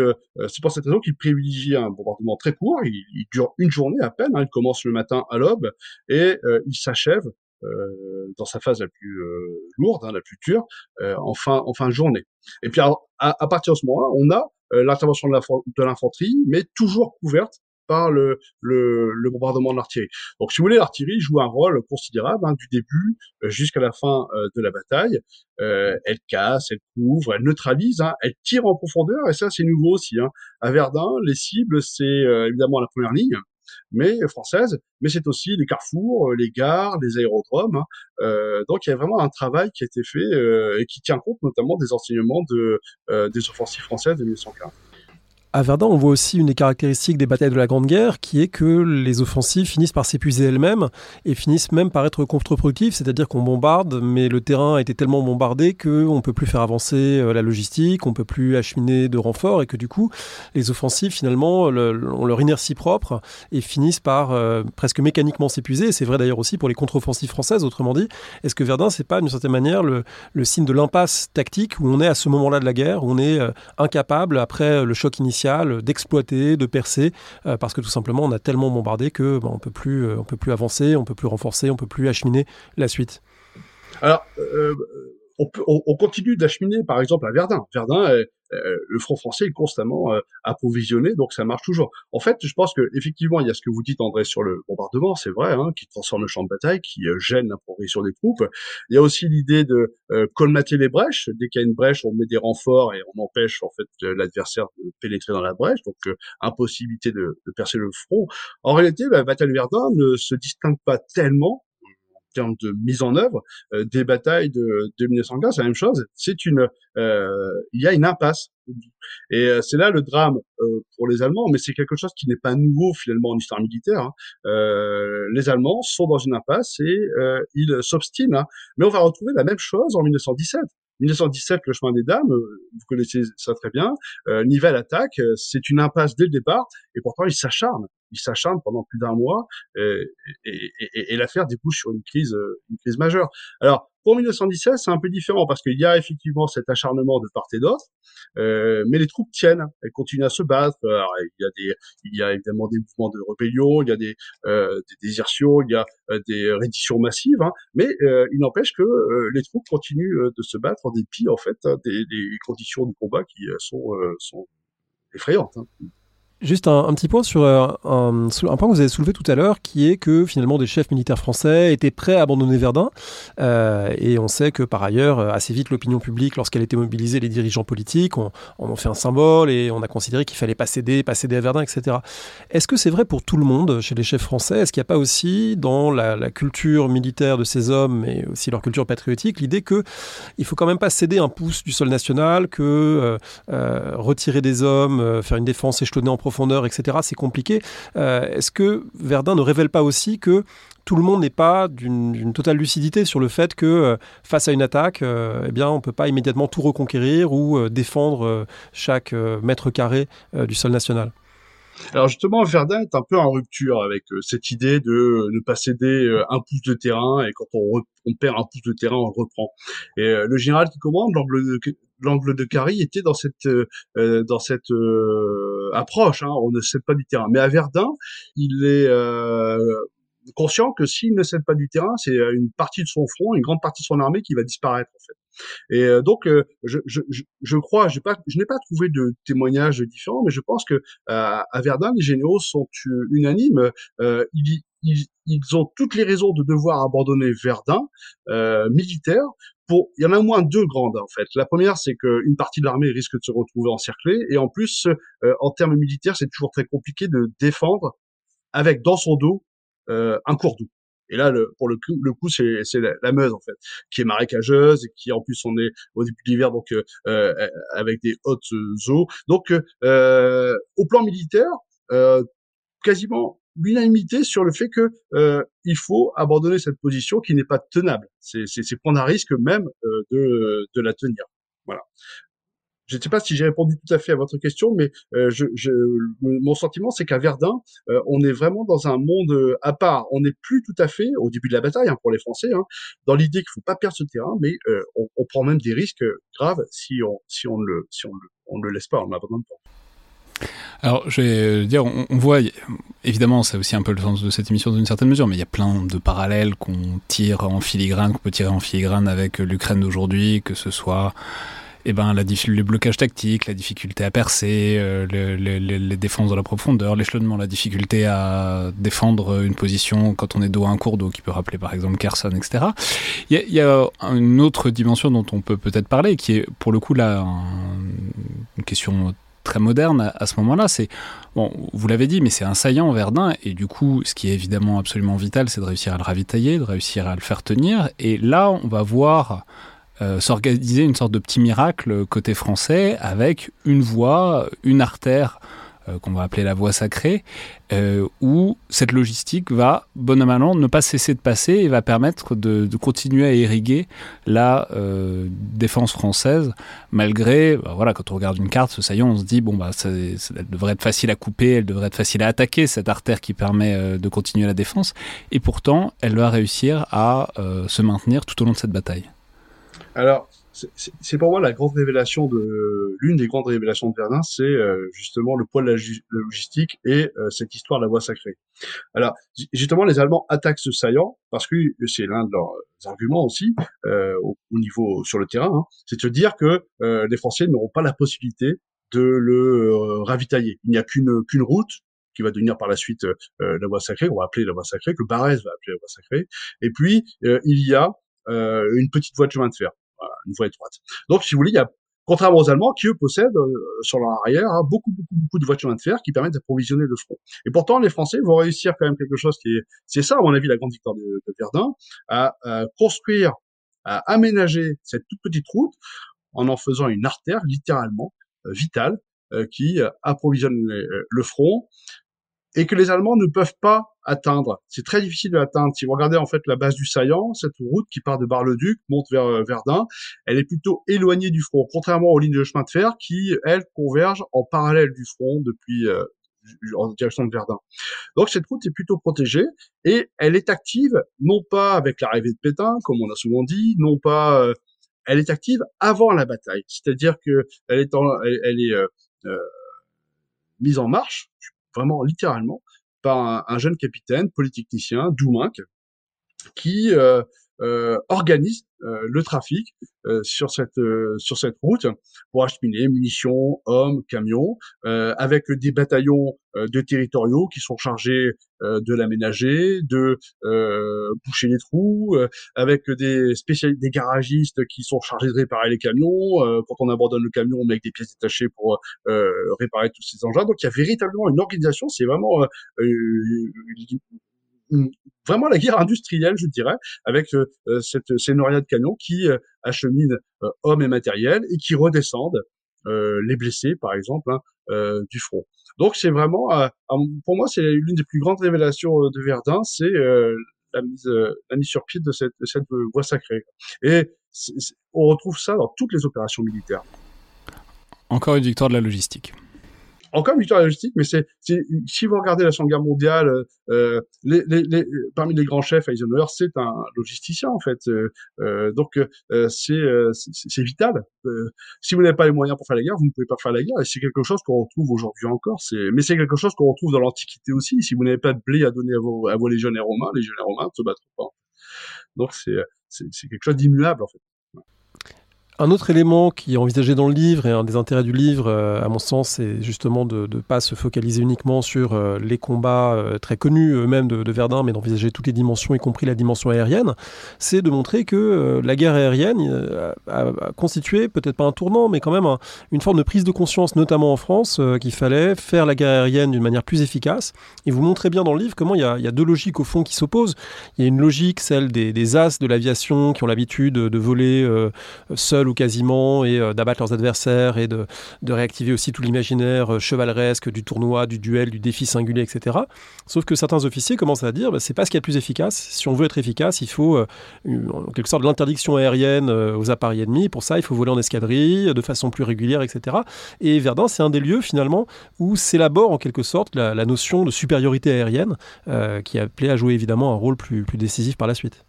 c'est pour cette raison qu'il privilégie un bombardement très court. Il, dure une journée à peine. Hein, il commence le matin à l'aube et il s'achève euh, dans sa phase la plus euh, lourde, hein, la plus dure, en fin en fin de journée. Et puis à, à partir de ce moment-là, on a l'intervention de l'infanterie, mais toujours couverte par le, le, le bombardement de l'artillerie. Donc, si vous voulez, l'artillerie joue un rôle considérable hein, du début euh, jusqu'à la fin euh, de la bataille. Euh, elle casse, elle couvre, elle neutralise, hein, elle tire en profondeur, et ça, c'est nouveau aussi. Hein. À Verdun, les cibles, c'est évidemment la première ligne, mais française, mais c'est aussi les carrefours, les gares, les aérodromes. Hein. donc il y a vraiment un travail qui a été fait et qui tient compte notamment des enseignements de, des offensives françaises de 1915. À Verdun, on voit aussi une des caractéristiques des batailles de la Grande Guerre, qui est que les offensives finissent par s'épuiser elles-mêmes et finissent même par être contre-productives, c'est-à-dire qu'on bombarde, mais le terrain a été tellement bombardé qu'on ne peut plus faire avancer euh, la logistique, on ne peut plus acheminer de renforts et que du coup, les offensives finalement ont leur inertie propre et finissent par euh, presque mécaniquement s'épuiser. C'est vrai d'ailleurs aussi pour les contre-offensives françaises, autrement dit. Est-ce que Verdun, c'est pas d'une certaine manière le, signe de l'impasse tactique où on est à ce moment-là de la guerre, où on est euh, incapable, après le choc initial, d'exploiter, de percer, euh, parce que tout simplement on a tellement bombardé que bah, on peut plus, euh, on peut plus avancer, on peut plus renforcer, on peut plus acheminer la suite. Alors, euh, on, on, continue d'acheminer, par exemple, à Verdun. Verdun, euh, le front français est constamment euh, approvisionné, donc ça marche toujours. En fait, je pense que effectivement, il y a ce que vous dites, André, sur le bombardement, c'est vrai, hein, qui transforme le champ de bataille, qui euh, gêne la progression des troupes. Il y a aussi l'idée de colmater les brèches. Dès qu'il y a une brèche, on met des renforts et on empêche en fait l'adversaire de pénétrer dans la brèche, donc impossibilité de, de, percer le front. En réalité, la bataille de Verdun ne se distingue pas tellement termes de mise en œuvre euh, des batailles de, de 1915, c'est la même chose. C'est une, euh, il y a une impasse. Et euh, c'est là le drame pour les Allemands, mais c'est quelque chose qui n'est pas nouveau finalement en histoire militaire. Hein. les Allemands sont dans une impasse et ils s'obstinent. Hein. Mais on va retrouver la même chose en 1917. 1917, le chemin des dames, vous connaissez ça très bien. Nivelle attaque, c'est une impasse dès le départ, et pourtant il s'acharne il s'acharne pendant plus d'un mois et, et, l'affaire débouche sur une crise, euh, une crise majeure. Alors pour 1917, c'est un peu différent parce qu'il y a effectivement cet acharnement de part et d'autre, euh, mais les troupes tiennent, elles continuent à se battre. Alors, il y a évidemment des mouvements de rébellion, il y a des, euh, désertions, il y a euh, des redditions massives, hein, mais euh, il n'empêche que euh, les troupes continuent de se battre en dépit en fait des, conditions du combat qui sont, sont effrayantes. Hein. Juste un, petit point sur euh, un, point que vous avez soulevé tout à l'heure, qui est que finalement des chefs militaires français étaient prêts à abandonner Verdun. Euh, et on sait que par ailleurs, euh, assez vite, l'opinion publique, lorsqu'elle était mobilisée, les dirigeants politiques, on, on en fait un symbole et on a considéré qu'il fallait pas céder, pas céder à Verdun, etc. Est-ce que c'est vrai pour tout le monde chez les chefs français? Est-ce qu'il n'y a pas aussi dans la, culture militaire de ces hommes, mais aussi leur culture patriotique, l'idée que il faut quand même pas céder un pouce du sol national, que retirer des hommes, faire une défense échelonnée en profondeur, etc. C'est compliqué. Est-ce que Verdun ne révèle pas aussi que tout le monde n'est pas d'une totale lucidité sur le fait que face à une attaque, eh bien, on ne peut pas immédiatement tout reconquérir ou défendre chaque mètre carré du sol national? Alors justement, Verdun est un peu en rupture avec euh, cette idée de euh, ne pas céder euh, un pouce de terrain et quand on, on, perd un pouce de terrain, on le reprend. Et le général qui commande, l'angle de, Carrie était dans cette dans cette approche. Hein, on ne cède pas du terrain. Mais à Verdun, il est conscient que s'il ne cède pas du terrain, c'est une partie de son front, une grande partie de son armée qui va disparaître en fait. Et euh, donc, euh, je, je, je crois, pas, je n'ai pas trouvé de témoignages différents, mais je pense que euh, à Verdun, les généraux sont unanimes. Ils, ils, ils, ont toutes les raisons de devoir abandonner Verdun militaire. Pour, il y en a au moins deux grandes en fait. La première, c'est qu'une partie de l'armée risque de se retrouver encerclée, et en plus, en termes militaires, c'est toujours très compliqué de défendre avec dans son dos un cours d'eau. Et là, le, pour le coup, le coup, c'est, c'est la, Meuse en fait, qui est marécageuse et qui en plus on est au début de l'hiver, donc euh, euh avec des hautes eaux. Donc, euh, au plan militaire, euh, quasiment l'unanimité sur le fait que euh, il faut abandonner cette position qui n'est pas tenable. C'est, c'est, c'est prendre un risque même euh, de, de la tenir. Voilà je ne sais pas si j'ai répondu tout à fait à votre question, mais euh, mon sentiment, c'est qu'à Verdun, euh, on est vraiment dans un monde euh, à part. On n'est plus tout à fait, au début de la bataille, hein, pour les Français, hein, dans l'idée qu'il faut pas perdre ce terrain, mais on, prend même des risques graves si on, si on le, si on on le laisse pas, on l'abandonne pas. Alors, je vais dire, on, on voit, évidemment, c'est aussi un peu le sens de cette émission dans une certaine mesure, mais il y a plein de parallèles qu'on tire en filigrane, qu'on peut tirer en filigrane avec l'Ukraine d'aujourd'hui, que ce soit eh ben, la, le blocage tactique, la difficulté à percer, euh, les défenses dans la profondeur, l'échelonnement, la difficulté à défendre une position quand on est dos à un cours d'eau, qui peut rappeler par exemple Kherson, etc. Il y, a, une autre dimension dont on peut peut-être parler, qui est pour le coup là une question très moderne à, ce moment-là. C'est bon, vous l'avez dit, mais c'est un saillant Verdun, et du coup, ce qui est évidemment absolument vital, c'est de réussir à le ravitailler, de réussir à le faire tenir. Et là, on va voir euh, s'organiser une sorte de petit miracle côté français avec une voie, une artère euh, qu'on va appeler la voie sacrée, euh, où cette logistique va, bon à ne pas cesser de passer et va permettre de, de continuer à irriguer la euh, défense française, malgré, bah, voilà, quand on regarde une carte, ce saillant, on se dit, bon, bah, ça, elle devrait être facile à couper, elle devrait être facile à attaquer, cette artère qui permet de continuer la défense, et pourtant, elle va réussir à se maintenir tout au long de cette bataille. Alors, c'est pour moi la grande révélation de l'une des grandes révélations de Verdun, c'est euh, justement le poids de la, logistique et euh, cette histoire de la voie sacrée. Alors justement, les Allemands attaquent ce saillant parce que c'est l'un de leurs arguments aussi euh, au, niveau sur le terrain, hein, c'est de se dire que les Français n'auront pas la possibilité de le ravitailler. Il n'y a qu'une qu'une route qui va devenir par la suite la voie sacrée, on va appeler la voie sacrée, que Barès va appeler la voie sacrée. Et puis il y a une petite voie de chemin de fer une voie étroite. Donc, si vous voulez, il y a contrairement aux Allemands qui eux possèdent euh, sur leur arrière hein, beaucoup beaucoup beaucoup de voitures de fer qui permettent d'approvisionner le front. Et pourtant les Français vont réussir quand même quelque chose qui est c'est ça à mon avis la grande victoire de, de Verdun à, construire à aménager cette toute petite route en en faisant une artère littéralement euh, vitale euh, qui approvisionne le front et que les Allemands ne peuvent pas atteindre. C'est très difficile de l'atteindre. Si vous regardez en fait la base du saillant, cette route qui part de Bar-le-Duc monte vers euh, Verdun, elle est plutôt éloignée du front, contrairement aux lignes de chemin de fer qui, elles, convergent en parallèle du front depuis euh, en direction de Verdun. Donc cette route est plutôt protégée et elle est active non pas avec l'arrivée de Pétain, comme on a souvent dit, non pas, euh, elle est active avant la bataille. C'est-à-dire que elle est, en, elle, est mise en marche vraiment littéralement, par un, jeune capitaine polytechnicien, Douminc, qui euh, organise euh, le trafic euh, sur cette sur cette route pour acheminer munitions, hommes, camions, avec des bataillons de territoriaux qui sont chargés de l'aménager, de boucher les trous, avec des spécialistes, des garagistes qui sont chargés de réparer les camions. quand on abandonne le camion, on met avec des pièces détachées pour réparer tous ces engins. Donc il y a véritablement une organisation. C'est vraiment vraiment la guerre industrielle, je dirais, avec euh, euh, cette, ces de canons qui euh, acheminent hommes et matériel et qui redescendent les blessés, par exemple, hein, du front. Donc c'est vraiment, pour moi, c'est l'une des plus grandes révélations de Verdun, c'est la mise, sur pied de cette voie sacrée. Et on retrouve ça dans toutes les opérations militaires. Encore une victoire de la logistique encore une victoire logistique, mais c'est si vous regardez la Seconde Guerre mondiale, euh, les, les, les, parmi les grands chefs, Eisenhower, c'est un logisticien en fait. Euh, euh donc euh, c'est c'est vital. si vous n'avez pas les moyens pour faire la guerre, vous ne pouvez pas faire la guerre. Et c'est quelque chose qu'on retrouve aujourd'hui encore. Mais c'est quelque chose qu'on retrouve dans l'Antiquité aussi. Si vous n'avez pas de blé à donner à vos, à vos légionnaires romains, les légionnaires romains ne se battront pas. Donc c'est c'est quelque chose d'immuable en fait. Un autre élément qui est envisagé dans le livre et un des intérêts du livre, euh, à mon sens, c'est justement de ne pas se focaliser uniquement sur euh, les combats euh, très connus eux-mêmes de, Verdun, mais d'envisager toutes les dimensions, y compris la dimension aérienne. C'est de montrer que la guerre aérienne a, constitué peut-être pas un tournant, mais quand même une forme de prise de conscience, notamment en France, qu'il fallait faire la guerre aérienne d'une manière plus efficace. Et vous montrez bien dans le livre comment il y a, deux logiques au fond qui s'opposent. Il y a une logique, celle des, des as de l'aviation qui ont l'habitude de voler seuls ou quasiment, et euh, d'abattre leurs adversaires et de, réactiver aussi tout l'imaginaire euh, chevaleresque du tournoi, du duel, du défi singulier, etc. Sauf que certains officiers commencent à dire, bah, c'est pas ce qui est le plus efficace. Si on veut être efficace, il faut euh, en quelque sorte de l'interdiction aérienne aux appareils ennemis. Pour ça, il faut voler en escadrille de façon plus régulière, etc. Et Verdun, c'est un des lieux finalement où s'élabore en quelque sorte la, notion de supériorité aérienne qui a appelé à jouer évidemment un rôle plus décisif par la suite.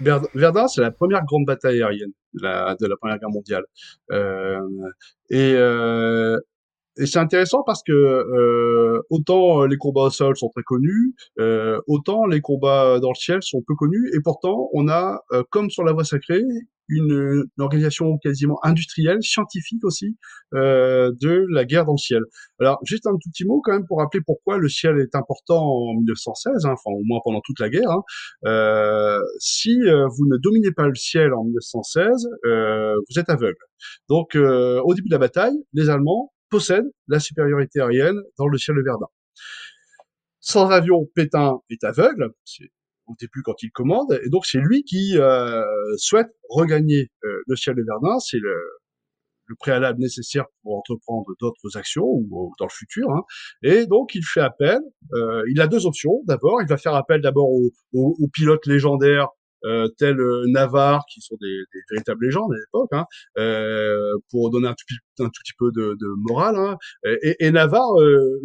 Verdun, c'est la première grande bataille aérienne de la, de la Première Guerre mondiale. Euh, et, euh, et c'est intéressant parce que euh, autant les combats au sol sont très connus, euh, autant les combats dans le ciel sont peu connus, et pourtant on a, euh, comme sur la voie sacrée, une, organisation quasiment industrielle, scientifique aussi, euh, de la guerre dans le ciel. Alors juste un tout petit mot quand même pour rappeler pourquoi le ciel est important en 1916, hein, enfin au moins pendant toute la guerre. Hein. Euh, si vous ne dominez pas le ciel en 1916, vous êtes aveugle. Donc au début de la bataille, les Allemands possède la supériorité aérienne dans le ciel de Verdun. Sans avion, Pétain est aveugle, c'est au début quand il commande, et donc c'est lui qui euh, souhaite regagner euh, le ciel de Verdun, c'est le, préalable nécessaire pour entreprendre d'autres actions ou, dans le futur. Hein. Et donc il fait appel. Euh, il a deux options. D'abord, il va faire appel d'abord aux pilotes légendaires euh, tels euh, Navarre, qui sont des, des véritables légendes à l'époque, hein, euh, pour donner un tout, un tout, petit peu de, de morale. Hein. Et, et, Navarre euh,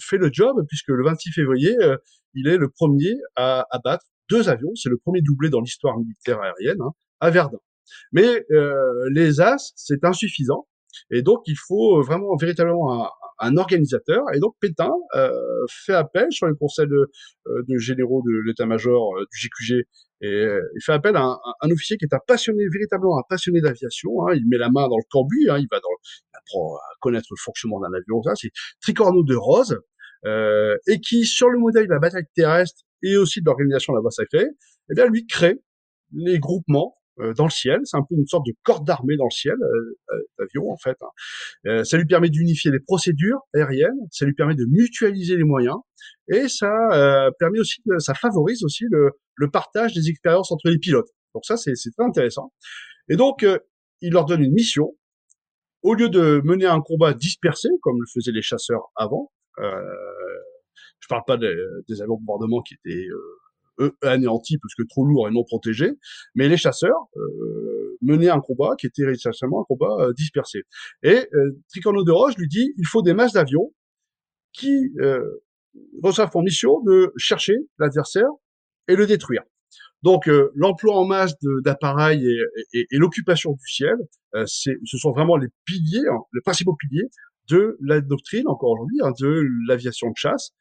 fait le job, puisque le 26 février, euh, il est le premier à abattre deux avions. C'est le premier doublé dans l'histoire militaire aérienne, hein, à Verdun. Mais les As, c'est insuffisant. Et donc, il faut vraiment véritablement un, un organisateur. Et donc, Pétain euh, fait appel sur le conseil de, de généraux de l'état-major du GQG et euh, il fait appel à un, un, officier qui est un passionné, véritablement un passionné d'aviation. Hein. Il met la main dans le cambouis, hein. il va dans, il apprend à connaître le fonctionnement d'un avion. Ça, c'est Tricorno de Rose, euh, et qui, sur le modèle de la bataille terrestre et aussi de l'organisation de la voie sacrée, eh bien, lui crée les groupements dans le ciel. C'est un peu une sorte de corps d'armée dans le ciel, euh, d'avion en fait. Hein. Euh, ça lui permet d'unifier les procédures aériennes, ça lui permet de mutualiser les moyens, et ça permet aussi, ça favorise aussi le, le, partage des expériences entre les pilotes. Donc ça, c'est très intéressant. Et donc, il leur donne une mission. Au lieu de mener un combat dispersé, comme le faisaient les chasseurs avant, euh, je parle pas des, avions de qui étaient eux, anéantis parce que trop lourds et non protégés, mais les chasseurs euh, menaient un combat qui était essentiellement un combat euh, dispersé. Et euh, Tricorno de Roche lui dit il faut des masses d'avions qui euh, reçoivent pour mission de chercher l'adversaire et le détruire. Donc euh, l'emploi en masse d'appareils et, et, l'occupation du ciel, euh, ce sont vraiment les piliers, hein, les principaux piliers de la doctrine encore aujourd'hui, hein, de l'aviation de chasse.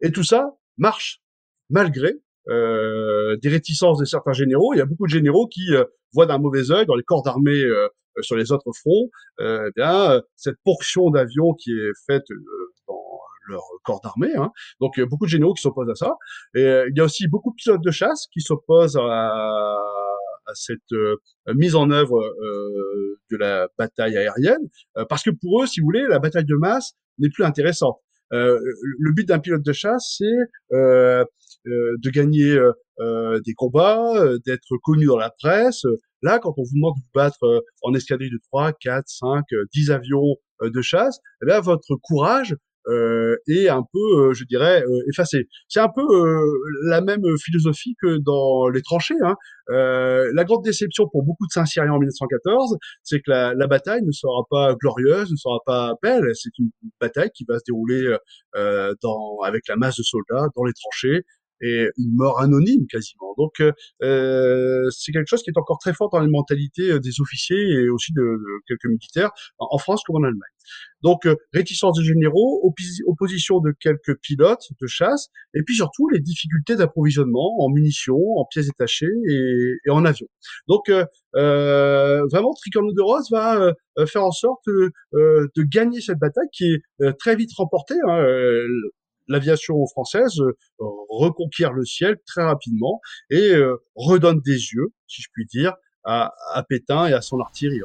Et tout ça marche malgré euh, des réticences de certains généraux. Il y a beaucoup de généraux qui euh, voient d'un mauvais œil dans les corps d'armée euh, sur les autres fronts, eh bien cette portion d'avions qui est faite dans leur corps d'armée. Hein. Donc il y a beaucoup de généraux qui s'opposent à ça. Et il y a aussi beaucoup de pilotes de chasse qui s'opposent à, à cette mise en œuvre de la bataille aérienne, parce que pour eux, si vous voulez, la bataille de masse n'est plus intéressante. Euh, le but d'un pilote de chasse, c'est euh, euh, de gagner des combats, d'être connu dans la presse. Là, quand on vous demande de vous battre en escadrille de 3, 4, 5, 10 avions de chasse, eh bien, votre courage euh, est un peu, je dirais, effacé. C'est un peu la même philosophie que dans les tranchées. Hein. la grande déception pour beaucoup de Saint-Cyriens en 1914, c'est que la, la, bataille ne sera pas glorieuse, ne sera pas belle. C'est une bataille qui va se dérouler dans, avec la masse de soldats dans les tranchées et une mort anonyme quasiment. Donc euh, euh, c'est quelque chose qui est encore très fort dans les mentalités euh, des officiers et aussi de, quelques militaires en France comme en Allemagne. Donc réticence des généraux, opposition de quelques pilotes de chasse, et puis surtout les difficultés d'approvisionnement en munitions, en pièces détachées et, et en avions. Donc euh, vraiment, Tricorne de Rose va faire en sorte de gagner cette bataille qui est très vite remportée. Hein, l'aviation française euh, reconquiert le ciel très rapidement et euh, redonne des yeux, si je puis dire, à, à Pétain et à son artillerie.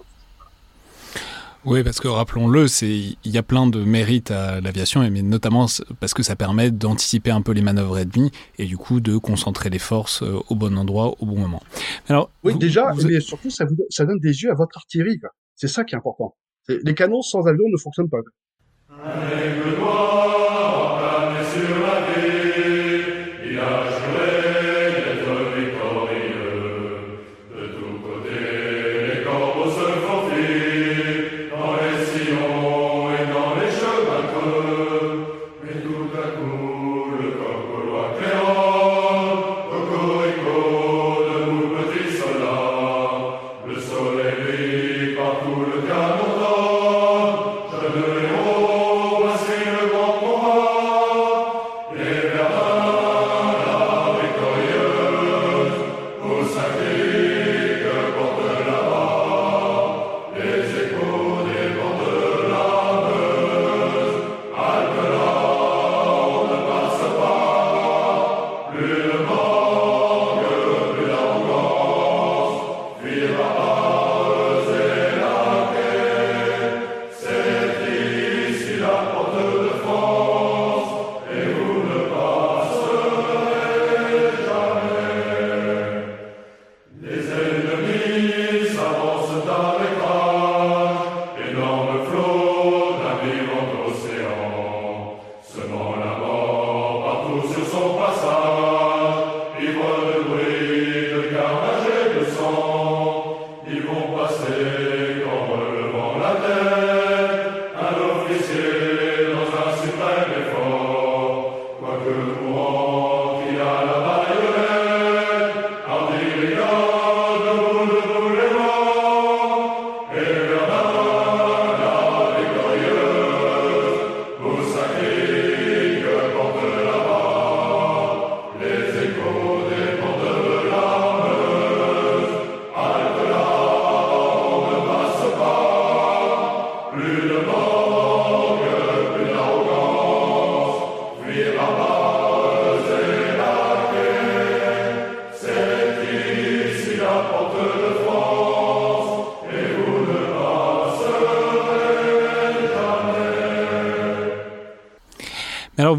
Oui, parce que rappelons-le, c'est il y a plein de mérites à l'aviation, mais notamment parce que ça permet d'anticiper un peu les manœuvres ennemies et du coup de concentrer les forces euh, au bon endroit au bon moment. Alors, oui, déjà, mais surtout ça, vous, ça donne des yeux à votre artillerie. C'est ça qui est important. Les canons sans avion ne fonctionnent pas. Alors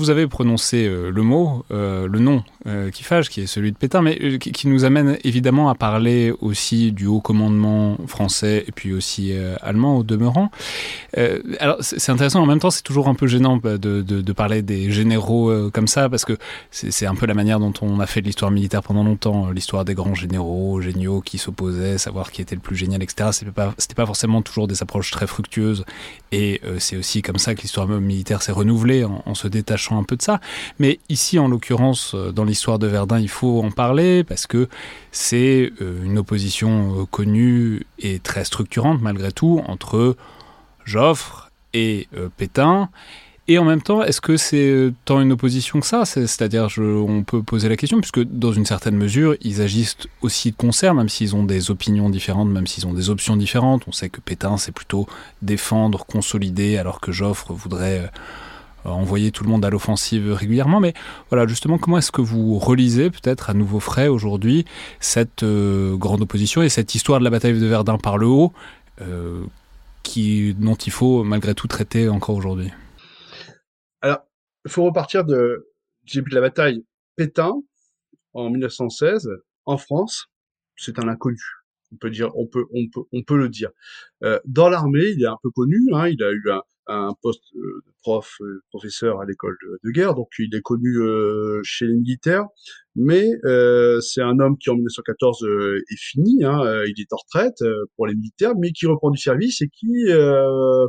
vous avez prononcé euh, le mot, euh, le nom euh, qui fâche, qui est celui de Pétain, mais qui, qui, nous amène évidemment à parler aussi du haut commandement français et puis aussi allemand au demeurant. alors c'est intéressant, en même temps c'est toujours un peu gênant bah, de, parler des généraux comme ça, parce que c'est un peu la manière dont on a fait de l'histoire militaire pendant longtemps, l'histoire des grands généraux, géniaux qui s'opposaient, savoir qui était le plus génial, etc. C'était pas, pas forcément toujours des approches très fructueuses, et c'est aussi comme ça que l'histoire militaire s'est renouvelée en, en se détachant un peu de ça. Mais ici, en l'occurrence, euh, dans l'histoire de Verdun, il faut en parler parce que c'est euh, une opposition euh, connue et très structurante malgré tout entre Joffre et Pétain. Et en même temps, est-ce que c'est tant une opposition que ça? C'est-à-dire, on peut poser la question, puisque dans une certaine mesure, ils agissent aussi de concert, même s'ils ont des opinions différentes, même s'ils ont des options différentes. On sait que Pétain, c'est plutôt défendre, consolider, alors que Joffre voudrait envoyer tout le monde à l'offensive régulièrement. Mais voilà, justement, comment est-ce que vous relisez peut-être à nouveau frais aujourd'hui cette euh, grande opposition et cette histoire de la bataille de Verdun par le haut, euh, qui, dont il faut malgré tout traiter encore aujourd'hui? Alors, il faut repartir du début de la bataille. Pétain, en 1916, en France, c'est un inconnu. On peut dire, on peut, on peut, on peut le dire. Euh, dans l'armée, il est un peu connu. Hein, il a eu un, poste prof, professeur à l'école de, guerre, donc il est connu chez les militaires. Mais euh, c'est un homme qui en 1914 est fini, hein, il est en retraite pour les militaires, mais qui reprend du service et qui,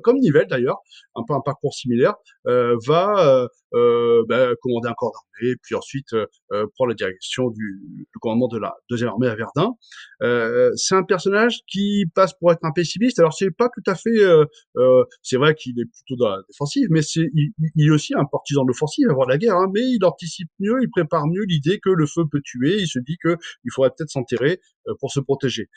comme Nivelle d'ailleurs, un peu un parcours similaire, va euh, bah, commander un corps d'armée, puis ensuite euh, euh, prendre la direction du, commandement de la deuxième armée à Verdun. c'est un personnage qui passe pour être un pessimiste. Alors c'est pas tout à fait, c'est vrai qu'il est plutôt dans la défensive, mais c'est il, est aussi un partisan de l'offensive avant la guerre. Hein, mais il anticipe mieux, il prépare mieux l'idée que le feu peut tuer. Il se dit que il faudrait peut-être s'enterrer pour se protéger.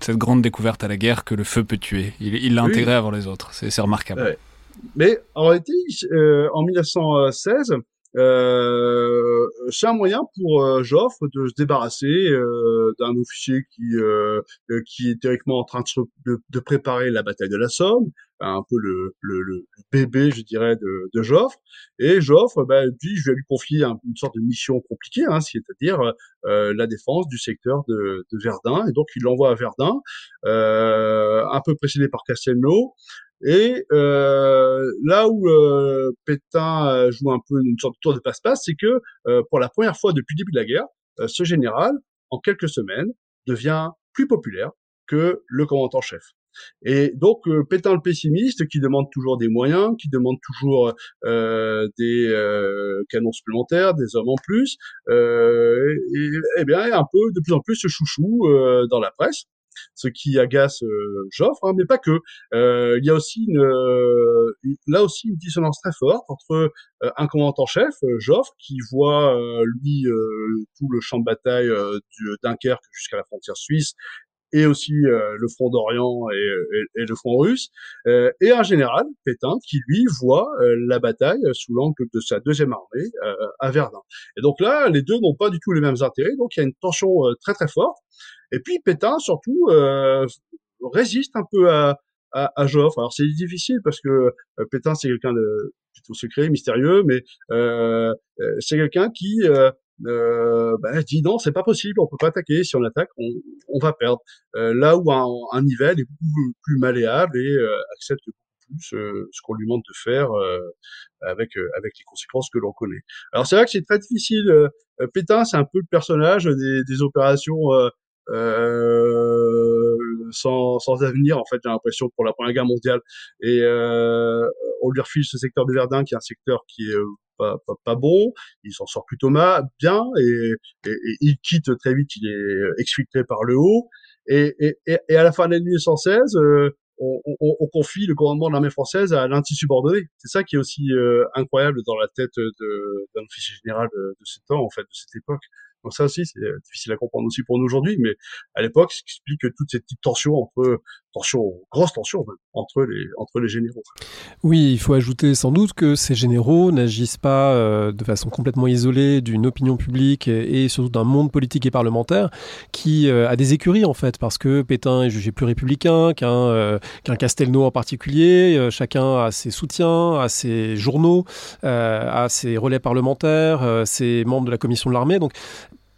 Cette grande découverte à la guerre que le feu peut tuer, il l'a intégré avant les autres. C'est remarquable. Mais en réalité, euh, en 1916, euh, c'est un moyen pour euh, Joffre de se débarrasser euh, d'un officier qui euh, qui est théoriquement en train de, de, préparer la bataille de la Somme, un peu le, le, le bébé, je dirais, de, de Joffre. Et Joffre, ben, dit, je vais lui confier une sorte de mission compliquée, hein, c'est-à-dire la défense du secteur de, de, Verdun. Et donc, il l'envoie à Verdun, un peu précédé par Castelnau. Et euh, là où euh, Pétain euh, joue un peu une sorte de tour de passe-passe, c'est que euh, pour la première fois depuis le début de la guerre, euh, ce général, en quelques semaines, devient plus populaire que le commandant chef. Et donc Pétain le pessimiste, qui demande toujours des moyens, qui demande toujours des canons supplémentaires, des hommes en plus, et, et, bien un peu de plus en plus ce chouchou dans la presse ce qui agace euh, Joffre, hein, mais pas que. Euh, il y a aussi une, euh, là aussi une dissonance très forte entre un commandant chef, Joffre, qui voit lui tout le champ de bataille du Dunkerque jusqu'à la frontière suisse et aussi le front d'Orient et, le front russe, et un général, Pétain, qui lui voit la bataille sous l'angle de sa deuxième armée à Verdun. Et donc là, les deux n'ont pas du tout les mêmes intérêts, donc il y a une tension très très forte. Et puis Pétain, surtout, euh, résiste un peu à, à, à Joffre. Alors c'est difficile parce que euh, Pétain, c'est quelqu'un de plutôt secret, mystérieux, mais euh, euh c'est quelqu'un qui euh, bah, dit non, c'est pas possible, on peut pas attaquer. Si on attaque, on, on va perdre. là où un, un Nivelle est beaucoup plus malléable et accepte beaucoup plus ce qu'on lui demande de faire avec avec les conséquences que l'on connaît. Alors c'est vrai que c'est très difficile. Pétain, c'est un peu le personnage des, des opérations euh, sans, sans avenir en fait j'ai l'impression pour la première guerre mondiale et euh, on lui refile ce secteur de Verdun qui est un secteur qui est euh, pas, pas, bon, il s'en sort plutôt mal, bien et, et, il quitte très vite, il est exfiltré par le haut et, et, et à la fin de l'année 1916, euh, on, on, on, confie le commandement de l'armée française à l'anti subordonné. C'est ça qui est aussi euh, incroyable dans la tête d'un officier général de, de ce temps, en fait, de cette époque. Donc ça aussi, c'est euh, difficile à comprendre aussi pour nous aujourd'hui, mais à l'époque, ce qui explique toute cette petite tension entre tension, grosse tension entre les généraux. Oui, il faut ajouter sans doute que ces généraux n'agissent pas euh, de façon complètement isolée d'une opinion publique et, surtout d'un monde politique et parlementaire qui euh, a des écuries en fait, parce que Pétain est jugé plus républicain qu'un euh, Castelnau en particulier. Euh, chacun a ses soutiens, a ses journaux, a ses relais parlementaires, ses membres de la commission de l'armée. Donc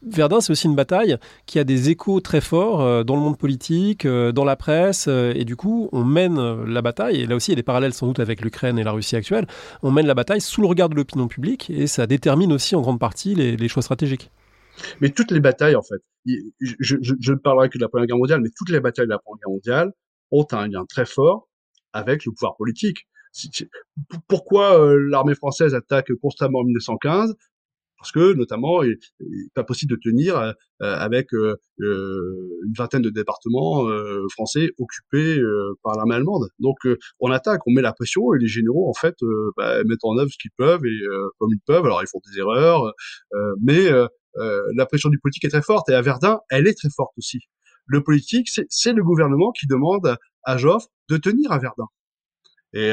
Verdun, c'est aussi une bataille qui a des échos très forts euh, dans le monde politique, euh, dans la presse, euh, et du coup, on mène la bataille, et là aussi, il y a des parallèles sans doute avec l'Ukraine et la Russie actuelle, on mène la bataille sous le regard de l'opinion publique, et ça détermine aussi en grande partie les, choix stratégiques. Mais toutes les batailles, en fait, je, ne parlerai que de la Première Guerre mondiale, mais toutes les batailles de la Première Guerre mondiale ont un lien très fort avec le pouvoir politique. Pourquoi l'armée française attaque constamment en 1915 parce que notamment il n'est pas possible de tenir euh, euh, avec euh, une vingtaine de départements français occupés par l'armée allemande. Donc on attaque, on met la pression et les généraux en fait bah, mettent en œuvre ce qu'ils peuvent et comme ils peuvent. Alors ils font des erreurs, mais la pression du politique est très forte et à Verdun elle est très forte aussi. Le politique c'est le gouvernement qui demande à Joffre de tenir à Verdun. Et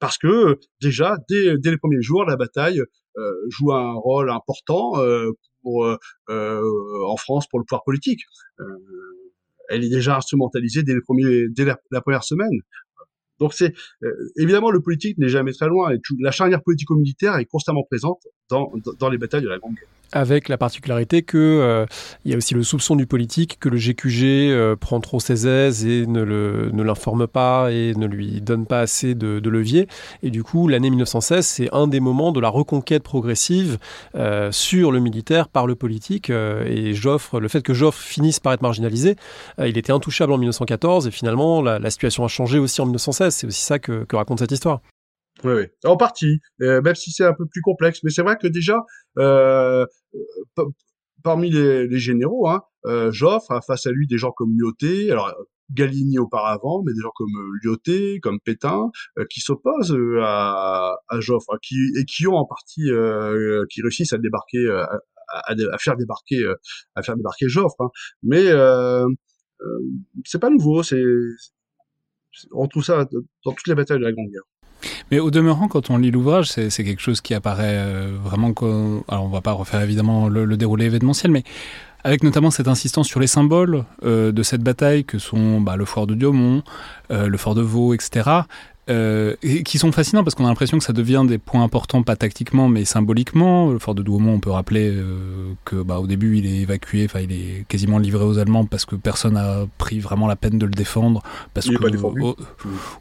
parce que déjà dès, dès les premiers jours la bataille euh, joue un rôle important euh, pour euh, en France pour le pouvoir politique. elle est déjà instrumentalisée dès, les premiers, dès la, première semaine. Donc c'est évidemment le politique n'est jamais très loin. Et la charnière politico-militaire est constamment présente dans, les batailles de la Grande Guerre avec la particularité que euh, il y a aussi le soupçon du politique que le GQG euh, prend trop ses aises et ne, l'informe pas et ne lui donne pas assez de, de levier. Et du coup, l'année 1916, c'est un des moments de la reconquête progressive euh, sur le militaire par le politique. Euh, et Joffre, le fait que Joffre finisse par être marginalisé, il était intouchable en 1914 et finalement, la, situation a changé aussi en 1916. C'est aussi ça que raconte cette histoire. Oui, oui, en partie, euh, même si c'est un peu plus complexe. Mais c'est vrai que déjà, euh, parmi les, les, généraux, hein, euh, Joffre a face à lui des gens comme Lyoté, alors Galligny auparavant, mais des gens comme euh, Lyoté, comme Pétain, euh, qui s'opposent euh, à, à, Joffre, qui, et qui ont en partie, qui réussissent à débarquer, à, à, faire débarquer, à faire débarquer Joffre. Hein. Mais c'est pas nouveau, c'est on trouve ça dans toutes les batailles de la Grande Guerre. Mais au demeurant, quand on lit l'ouvrage, c'est quelque chose qui apparaît euh, vraiment. Alors, on va pas refaire évidemment le, le, déroulé événementiel, mais avec notamment cette insistance sur les symboles euh, de cette bataille que sont bah, le fort de Diomont, euh, le fort de Vaux, etc euh, et qui sont fascinants parce qu'on a l'impression que ça devient des points importants, pas tactiquement, mais symboliquement. Le fort de Douaumont, on peut rappeler euh, que bah, au début, il est évacué, enfin, il est quasiment livré aux Allemands parce que personne n'a pris vraiment la peine de le défendre. Parce il que, pas défendu. Oh,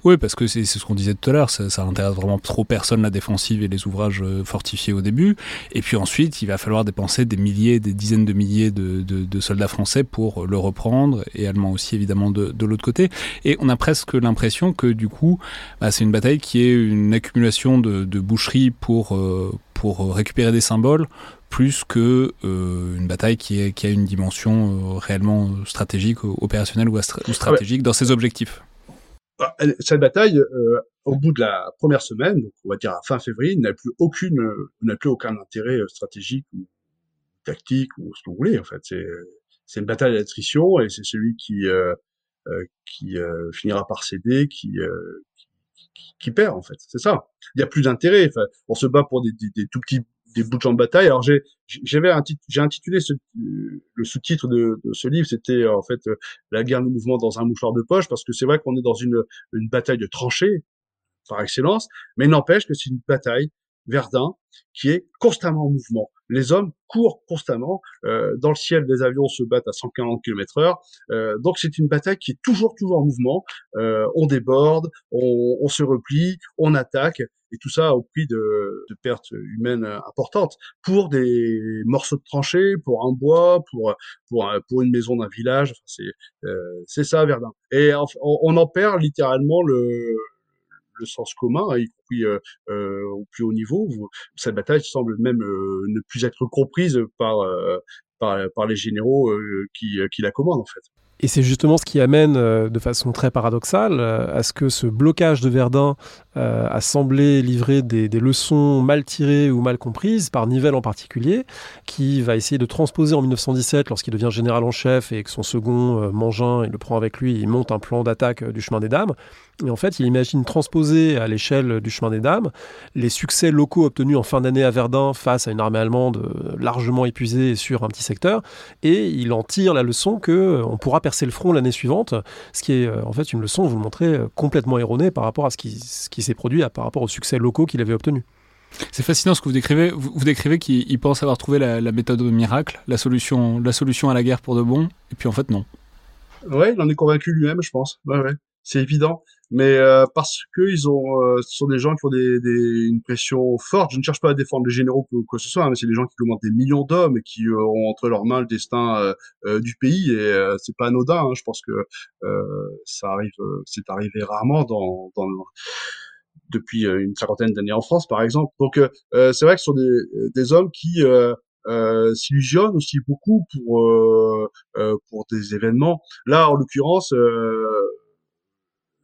oui, parce que c'est ce qu'on disait tout à l'heure, ça, ça, intéresse vraiment trop personne la défensive et les ouvrages euh, fortifiés au début. Et puis ensuite, il va falloir dépenser des milliers, des dizaines de milliers de, de, de soldats français pour le reprendre, et allemands aussi évidemment de, de l'autre côté. Et on a presque l'impression que du coup, bah, c'est une bataille qui est une accumulation de, de boucheries pour, euh, pour récupérer des symboles, plus que euh, une bataille qui, a une dimension euh, réellement stratégique, opérationnelle ou, stratégique dans ses objectifs. Cette bataille, euh, au bout de la première semaine, donc on va dire à fin février, n'a plus aucune, n'a plus aucun intérêt stratégique ou tactique ou ce vous voulez. En fait, c'est une bataille d'attrition et c'est celui qui qui finira par céder, qui, euh, qui perd en fait. C'est ça. Il y a plus d'intérêt. Enfin, on se bat pour des, des, des tout petits des bouts de champ de bataille. Alors j'ai j'avais j'ai intitulé ce, le sous-titre de, de, ce livre, c'était en fait la guerre de mouvement dans un mouchoir de poche parce que c'est vrai qu'on est dans une une bataille de tranchées par excellence, mais n'empêche que c'est une bataille Verdun qui est constamment en mouvement. Les hommes courent constamment. Euh, dans le ciel, les avions se battent à 140 km/h. Euh, donc c'est une bataille qui est toujours, toujours en mouvement. Euh, on déborde, on, on, se replie, on attaque, et tout ça au prix de, de pertes humaines importantes pour des morceaux de tranchées, pour un bois, pour pour pour une maison d'un village. Enfin, c'est euh, c'est ça Verdun. Et on, on en perd littéralement le le sens commun, hein, y compris euh, euh, au plus haut niveau. Cette bataille semble même euh, ne plus être comprise par, par, les généraux qui, qui la commandent en fait. Et c'est justement ce qui amène de façon très paradoxale à ce que ce blocage de Verdun a semblé livrer des, des, leçons mal tirées ou mal comprises, par Nivelle en particulier, qui va essayer de transposer en 1917, lorsqu'il devient général en chef et que son second, Mangin, il le prend avec lui, il monte un plan d'attaque du chemin des dames. Et en fait, il imagine transposer à l'échelle du chemin des dames les succès locaux obtenus en fin d'année à Verdun face à une armée allemande largement épuisée sur un petit secteur, et il en tire la leçon que on pourra percer le front l'année suivante, ce qui est euh, en fait une leçon, vous le montrez, euh, complètement erronée par rapport à ce qui, ce qui s'est produit, par rapport aux succès locaux qu'il avait obtenus. C'est fascinant ce que vous décrivez. Vous, vous décrivez qu'il pense avoir trouvé la, la, méthode miracle, la solution, la solution à la guerre pour de bon, et puis en fait non. Ouais, il en est convaincu lui-même, je pense. Ouais, ouais, c'est évident mais euh, parce que ils ont, euh, ce sont des gens qui ont des, des, une pression forte. Je ne cherche pas à défendre les généraux ou quoi que ce soit, hein, mais c'est des gens qui commandent des millions d'hommes et qui euh, ont entre leurs mains le destin euh, euh, du pays. Et c'est pas anodin. Hein, je pense que ça arrive, c'est arrivé rarement dans, dans depuis une cinquantaine d'années en France, par exemple. Donc c'est vrai que ce sont des, des hommes qui euh, s'illusionnent aussi beaucoup pour euh, pour des événements. Là, en l'occurrence,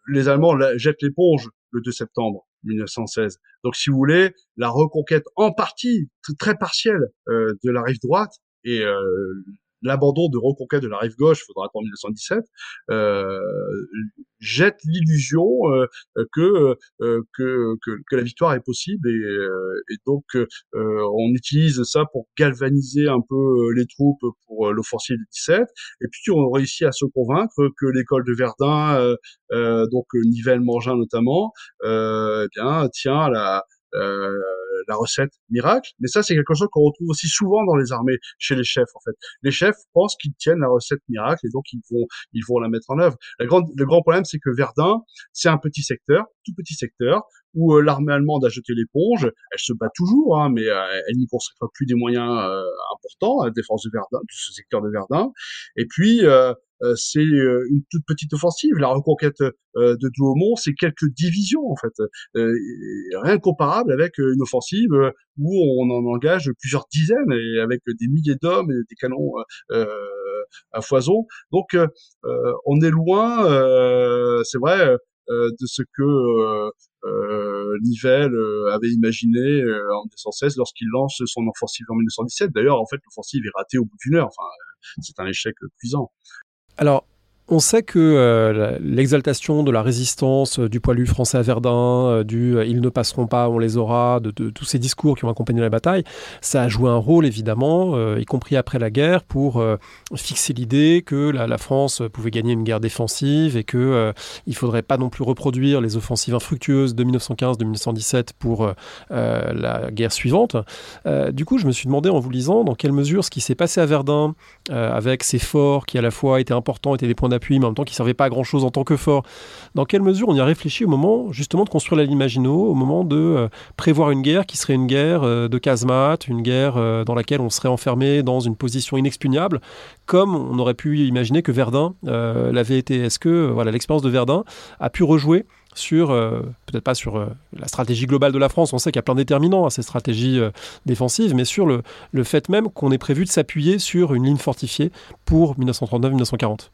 les Allemands jettent l'éponge le 2 septembre 1916. Donc, si vous voulez, la reconquête en partie, très partielle, euh, de la rive droite et euh, l'abandon de reconquête de la rive gauche, faudra attendre 1917, euh, jette l'illusion euh, que, euh, que, que, que, la victoire est possible et, euh, et donc euh, on utilise ça pour galvaniser un peu les troupes pour l'offensive du 17 et puis on réussit à se convaincre que l'école de Verdun, donc Nivelle Mangin notamment, eh bien tient la la recette miracle, mais ça c'est quelque chose qu'on retrouve aussi souvent dans les armées, chez les chefs en fait. Les chefs pensent qu'ils tiennent la recette miracle et donc ils vont ils vont la mettre en œuvre. La grande, le grand problème c'est que Verdun, c'est un petit secteur, tout petit secteur, où euh, l'armée allemande a jeté l'éponge. Elle se bat toujours, hein, mais euh, elle n'y consacre plus des moyens euh, importants à la défense de Verdun, de ce secteur de Verdun. Et puis c'est une toute petite offensive. La reconquête de Douaumont, c'est quelques divisions en fait, rien comparable avec une offensive où on en engage plusieurs dizaines et avec des milliers d'hommes et des canons à foison. Donc on est loin, c'est vrai, de ce que euh, Nivelle euh, avait imaginé euh, en 1916 lorsqu'il lance son offensive en 1917. D'ailleurs, en fait, l'offensive est ratée au bout d'une heure. Enfin, c'est un échec cuisant. Alors, on sait que euh, l'exaltation de la résistance euh, du poilu français à Verdun, euh, du ils ne passeront pas, on les aura, de, tous ces discours qui ont accompagné la bataille, ça a joué un rôle évidemment, y compris après la guerre, pour fixer l'idée que la, France pouvait gagner une guerre défensive et que il faudrait pas non plus reproduire les offensives infructueuses de 1915, de 1917 pour la guerre suivante. du coup, je me suis demandé en vous lisant dans quelle mesure ce qui s'est passé à Verdun, avec ces forts qui à la fois étaient importants, étaient des points appui, mais en même temps qui ne servait pas à grand chose en tant que fort. Dans quelle mesure on y a réfléchi au moment justement de construire la ligne Maginot, au moment de euh, prévoir une guerre qui serait une guerre euh, de casemate, une guerre euh, dans laquelle on serait enfermé dans une position inexpugnable, comme on aurait pu imaginer que Verdun l'avait été? Est-ce que voilà l'expérience de Verdun a pu rejouer sur, peut-être pas sur la stratégie globale de la France, on sait qu'il y a plein de déterminants à ces stratégies défensives, mais sur le, le fait même qu'on ait prévu de s'appuyer sur une ligne fortifiée pour 1939-1940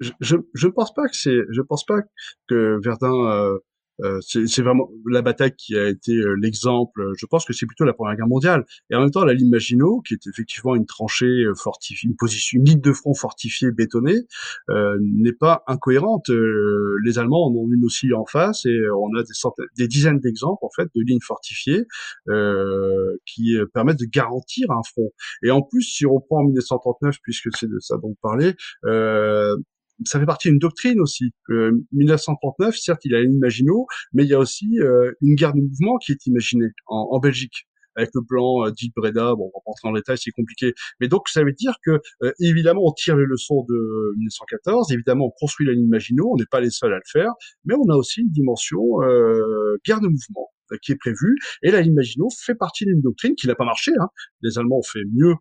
je, je, pense pas que c'est, je pense pas que Verdun euh, euh, c'est vraiment la bataille qui a été euh, l'exemple. Je pense que c'est plutôt la Première Guerre mondiale. Et en même temps, la ligne Maginot, qui est effectivement une tranchée fortifiée, une position, une ligne de front fortifiée, bétonnée, euh, n'est pas incohérente. les Allemands en ont une aussi en face, et on a des centaines, des dizaines d'exemples en fait de lignes fortifiées qui permettent de garantir un front. Et en plus, si on reprend en 1939, puisque c'est de ça dont vous parlez, ça fait partie d'une doctrine aussi. 1939, certes, il y a une Maginot, mais il y a aussi euh, une guerre de mouvement qui est imaginée en, en Belgique avec le plan euh, dit Breda. Bon, on va rentrer dans le détail, c'est compliqué. Mais donc, ça veut dire que, euh, évidemment, on tire les leçons de 1914. Évidemment, on construit la ligne Maginot. On n'est pas les seuls à le faire. Mais on a aussi une dimension euh, guerre de mouvement euh, qui est prévue. Et la ligne Maginot fait partie d'une doctrine qui n'a pas marché. Hein. Les Allemands ont fait mieux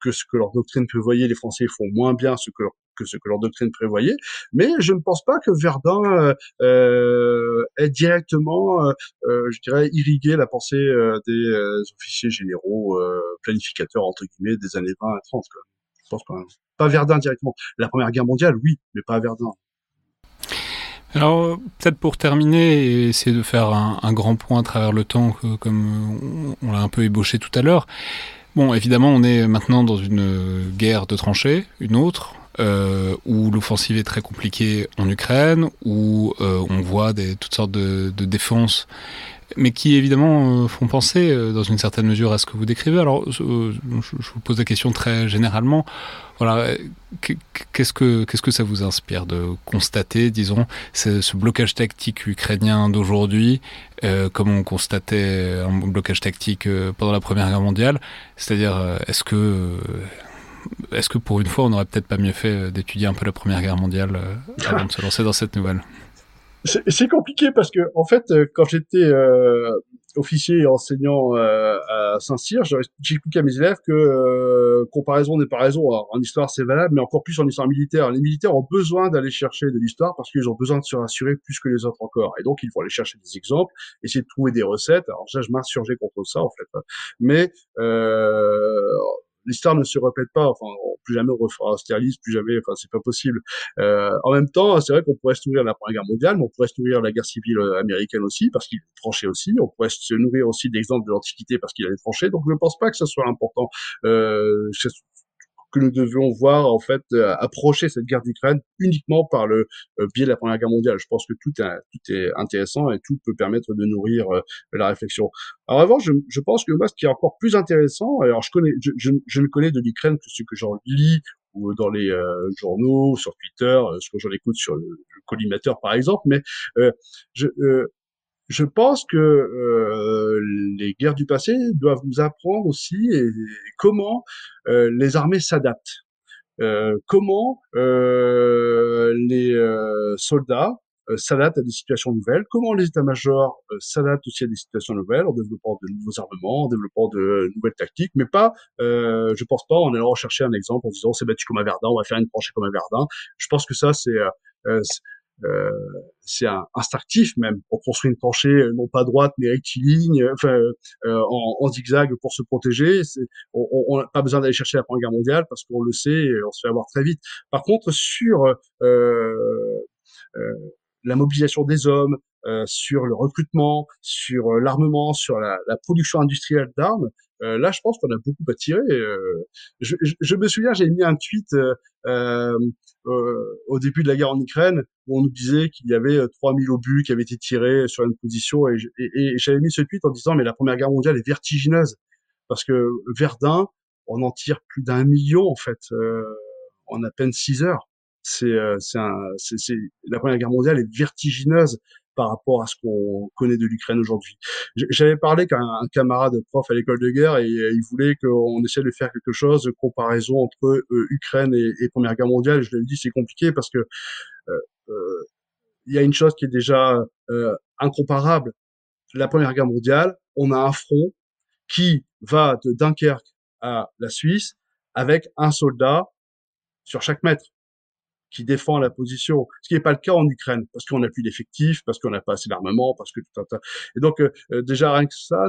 que ce que leur doctrine prévoyait. Les Français font moins bien ce que leur que ce que leur doctrine prévoyait. Mais je ne pense pas que Verdun euh, euh ait directement, euh, je dirais, irrigué la pensée des officiers généraux planificateurs entre guillemets des années 20 à 30. Quoi. Je pense pas. Pas Verdun directement. La Première Guerre mondiale, oui, mais pas Verdun. Alors, peut-être pour terminer et essayer de faire un, un, grand point à travers le temps, comme on l'a un peu ébauché tout à l'heure. Bon, évidemment, on est maintenant dans une guerre de tranchées, une autre euh, où l'offensive est très compliquée en Ukraine, où euh, on voit des, toutes sortes de, de défenses, mais qui évidemment euh, font penser euh, dans une certaine mesure à ce que vous décrivez. Alors, je, je vous pose la question très généralement. Voilà, qu'est-ce que qu'est-ce que ça vous inspire de constater, disons, ce blocage tactique ukrainien d'aujourd'hui, euh, comme on constatait un blocage tactique pendant la Première Guerre mondiale? C'est-à-dire, est-ce que est-ce que pour une fois, on n'aurait peut-être pas mieux fait euh, d'étudier un peu la Première Guerre mondiale euh, avant de se lancer dans cette nouvelle? C'est compliqué parce que, en fait, euh, quand j'étais officier et enseignant à Saint-Cyr, j'expliquais à mes élèves que comparaison n'est pas raison. en histoire, c'est valable, mais encore plus en histoire militaire. Les militaires ont besoin d'aller chercher de l'histoire parce qu'ils ont besoin de se rassurer plus que les autres encore. Et donc, ils vont aller chercher des exemples, essayer de trouver des recettes. Alors, ça, je m'insurgeais contre ça, en fait. Mais l'histoire ne se répète pas. Enfin, plus jamais on refera Austerlitz, plus jamais. Enfin, c'est pas possible. Euh, en même temps, c'est vrai qu'on pourrait se nourrir de la Première Guerre mondiale, mais on pourrait se nourrir de la guerre civile euh, américaine aussi, parce qu'il tranchait aussi. On pourrait se nourrir aussi d'exemples de l'Antiquité, parce qu'il avait tranché. Donc, je ne pense pas que ce soit important. Euh, que nous devions voir en fait euh, approcher cette guerre d'Ukraine uniquement par le euh, biais de la Première Guerre mondiale. Je pense que tout est, intéressant et tout peut permettre de nourrir euh, la réflexion. En revanche, je, pense que moi, ce qui est encore plus intéressant, alors je connais, je, ne connais de l'Ukraine que ce que j'en lis ou dans les journaux, sur Twitter, ce que j'en écoute sur le, collimateur par exemple, mais je, je pense que euh, les guerres du passé doivent nous apprendre aussi comment euh, les armées s'adaptent, euh, comment euh, les euh, soldats euh, s'adaptent à des situations nouvelles, comment les états-majors s'adaptent aussi à des situations nouvelles en développant de nouveaux armements, en développant de nouvelles tactiques, mais pas, je pense pas en allant rechercher un exemple en disant c'est battu comme un Verdun, on va faire une tranchée comme un Verdun. Je pense que ça c'est euh, c'est instinctif même. On construit une tranchée euh, non pas droite mais rectiligne, euh, enfin en, en, zigzag pour se protéger. On n'a pas besoin d'aller chercher la Première Guerre mondiale parce qu'on le sait, on se fait avoir très vite. Par contre, sur la mobilisation des hommes, sur le recrutement, sur l'armement, sur la, la, production industrielle d'armes, euh, là, je pense qu'on a beaucoup à tirer. Euh, je, je, je, me souviens, j'ai mis un tweet euh, au début de la guerre en Ukraine où on nous disait qu'il y avait 3000 obus qui avaient été tirés sur une position et, et, j'avais mis ce tweet en disant mais la Première Guerre mondiale est vertigineuse parce que Verdun, on en tire plus d'un million en fait en à peine 6 heures. C'est, la Première Guerre mondiale est vertigineuse par rapport à ce qu'on connaît de l'Ukraine aujourd'hui. J'avais parlé qu'un camarade prof à l'école de guerre et euh, il voulait qu'on essaie de faire quelque chose de comparaison entre euh, Ukraine et, Première Guerre mondiale. Je lui ai dit c'est compliqué parce que euh, il y a une chose qui est déjà incomparable. La Première Guerre mondiale, on a un front qui va de Dunkerque à la Suisse avec un soldat sur chaque mètre qui défend la position, ce qui n'est pas le cas en Ukraine, parce qu'on n'a plus d'effectifs, parce qu'on n'a pas assez d'armement, parce que tout un tas. Et donc euh, euh, déjà rien que ça,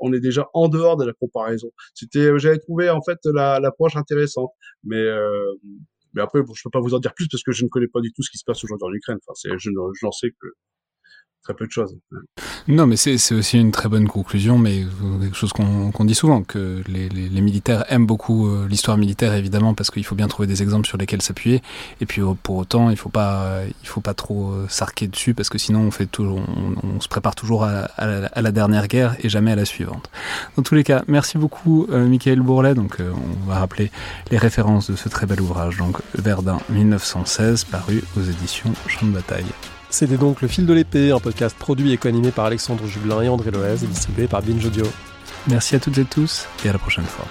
on, est déjà en dehors de la comparaison. C'était, euh, j'avais trouvé en fait l'approche intéressante, mais mais après bon, je peux pas vous en dire plus parce que je ne connais pas du tout ce qui se passe aujourd'hui en Ukraine. Enfin, je, je n'en sais que très peu de choses. Non, mais c'est aussi une très bonne conclusion, mais quelque chose qu'on dit souvent, que les, militaires aiment beaucoup euh, l'histoire militaire, évidemment, parce qu'il faut bien trouver des exemples sur lesquels s'appuyer, et puis euh, pour autant, il faut faut pas trop euh, s'arquer dessus, parce que sinon on, se prépare toujours à, à, la dernière guerre et jamais à la suivante. Dans tous les cas, merci beaucoup, euh, Michael Bourlet. Donc, on va rappeler les références de ce très bel ouvrage, donc Verdun 1916, paru aux éditions Champ de bataille. C'était donc Le fil de l'épée, un podcast produit et co-animé par Alexandre Jublin et André Loez et distribué par Binge Audio. Merci à toutes et tous et à la prochaine fois.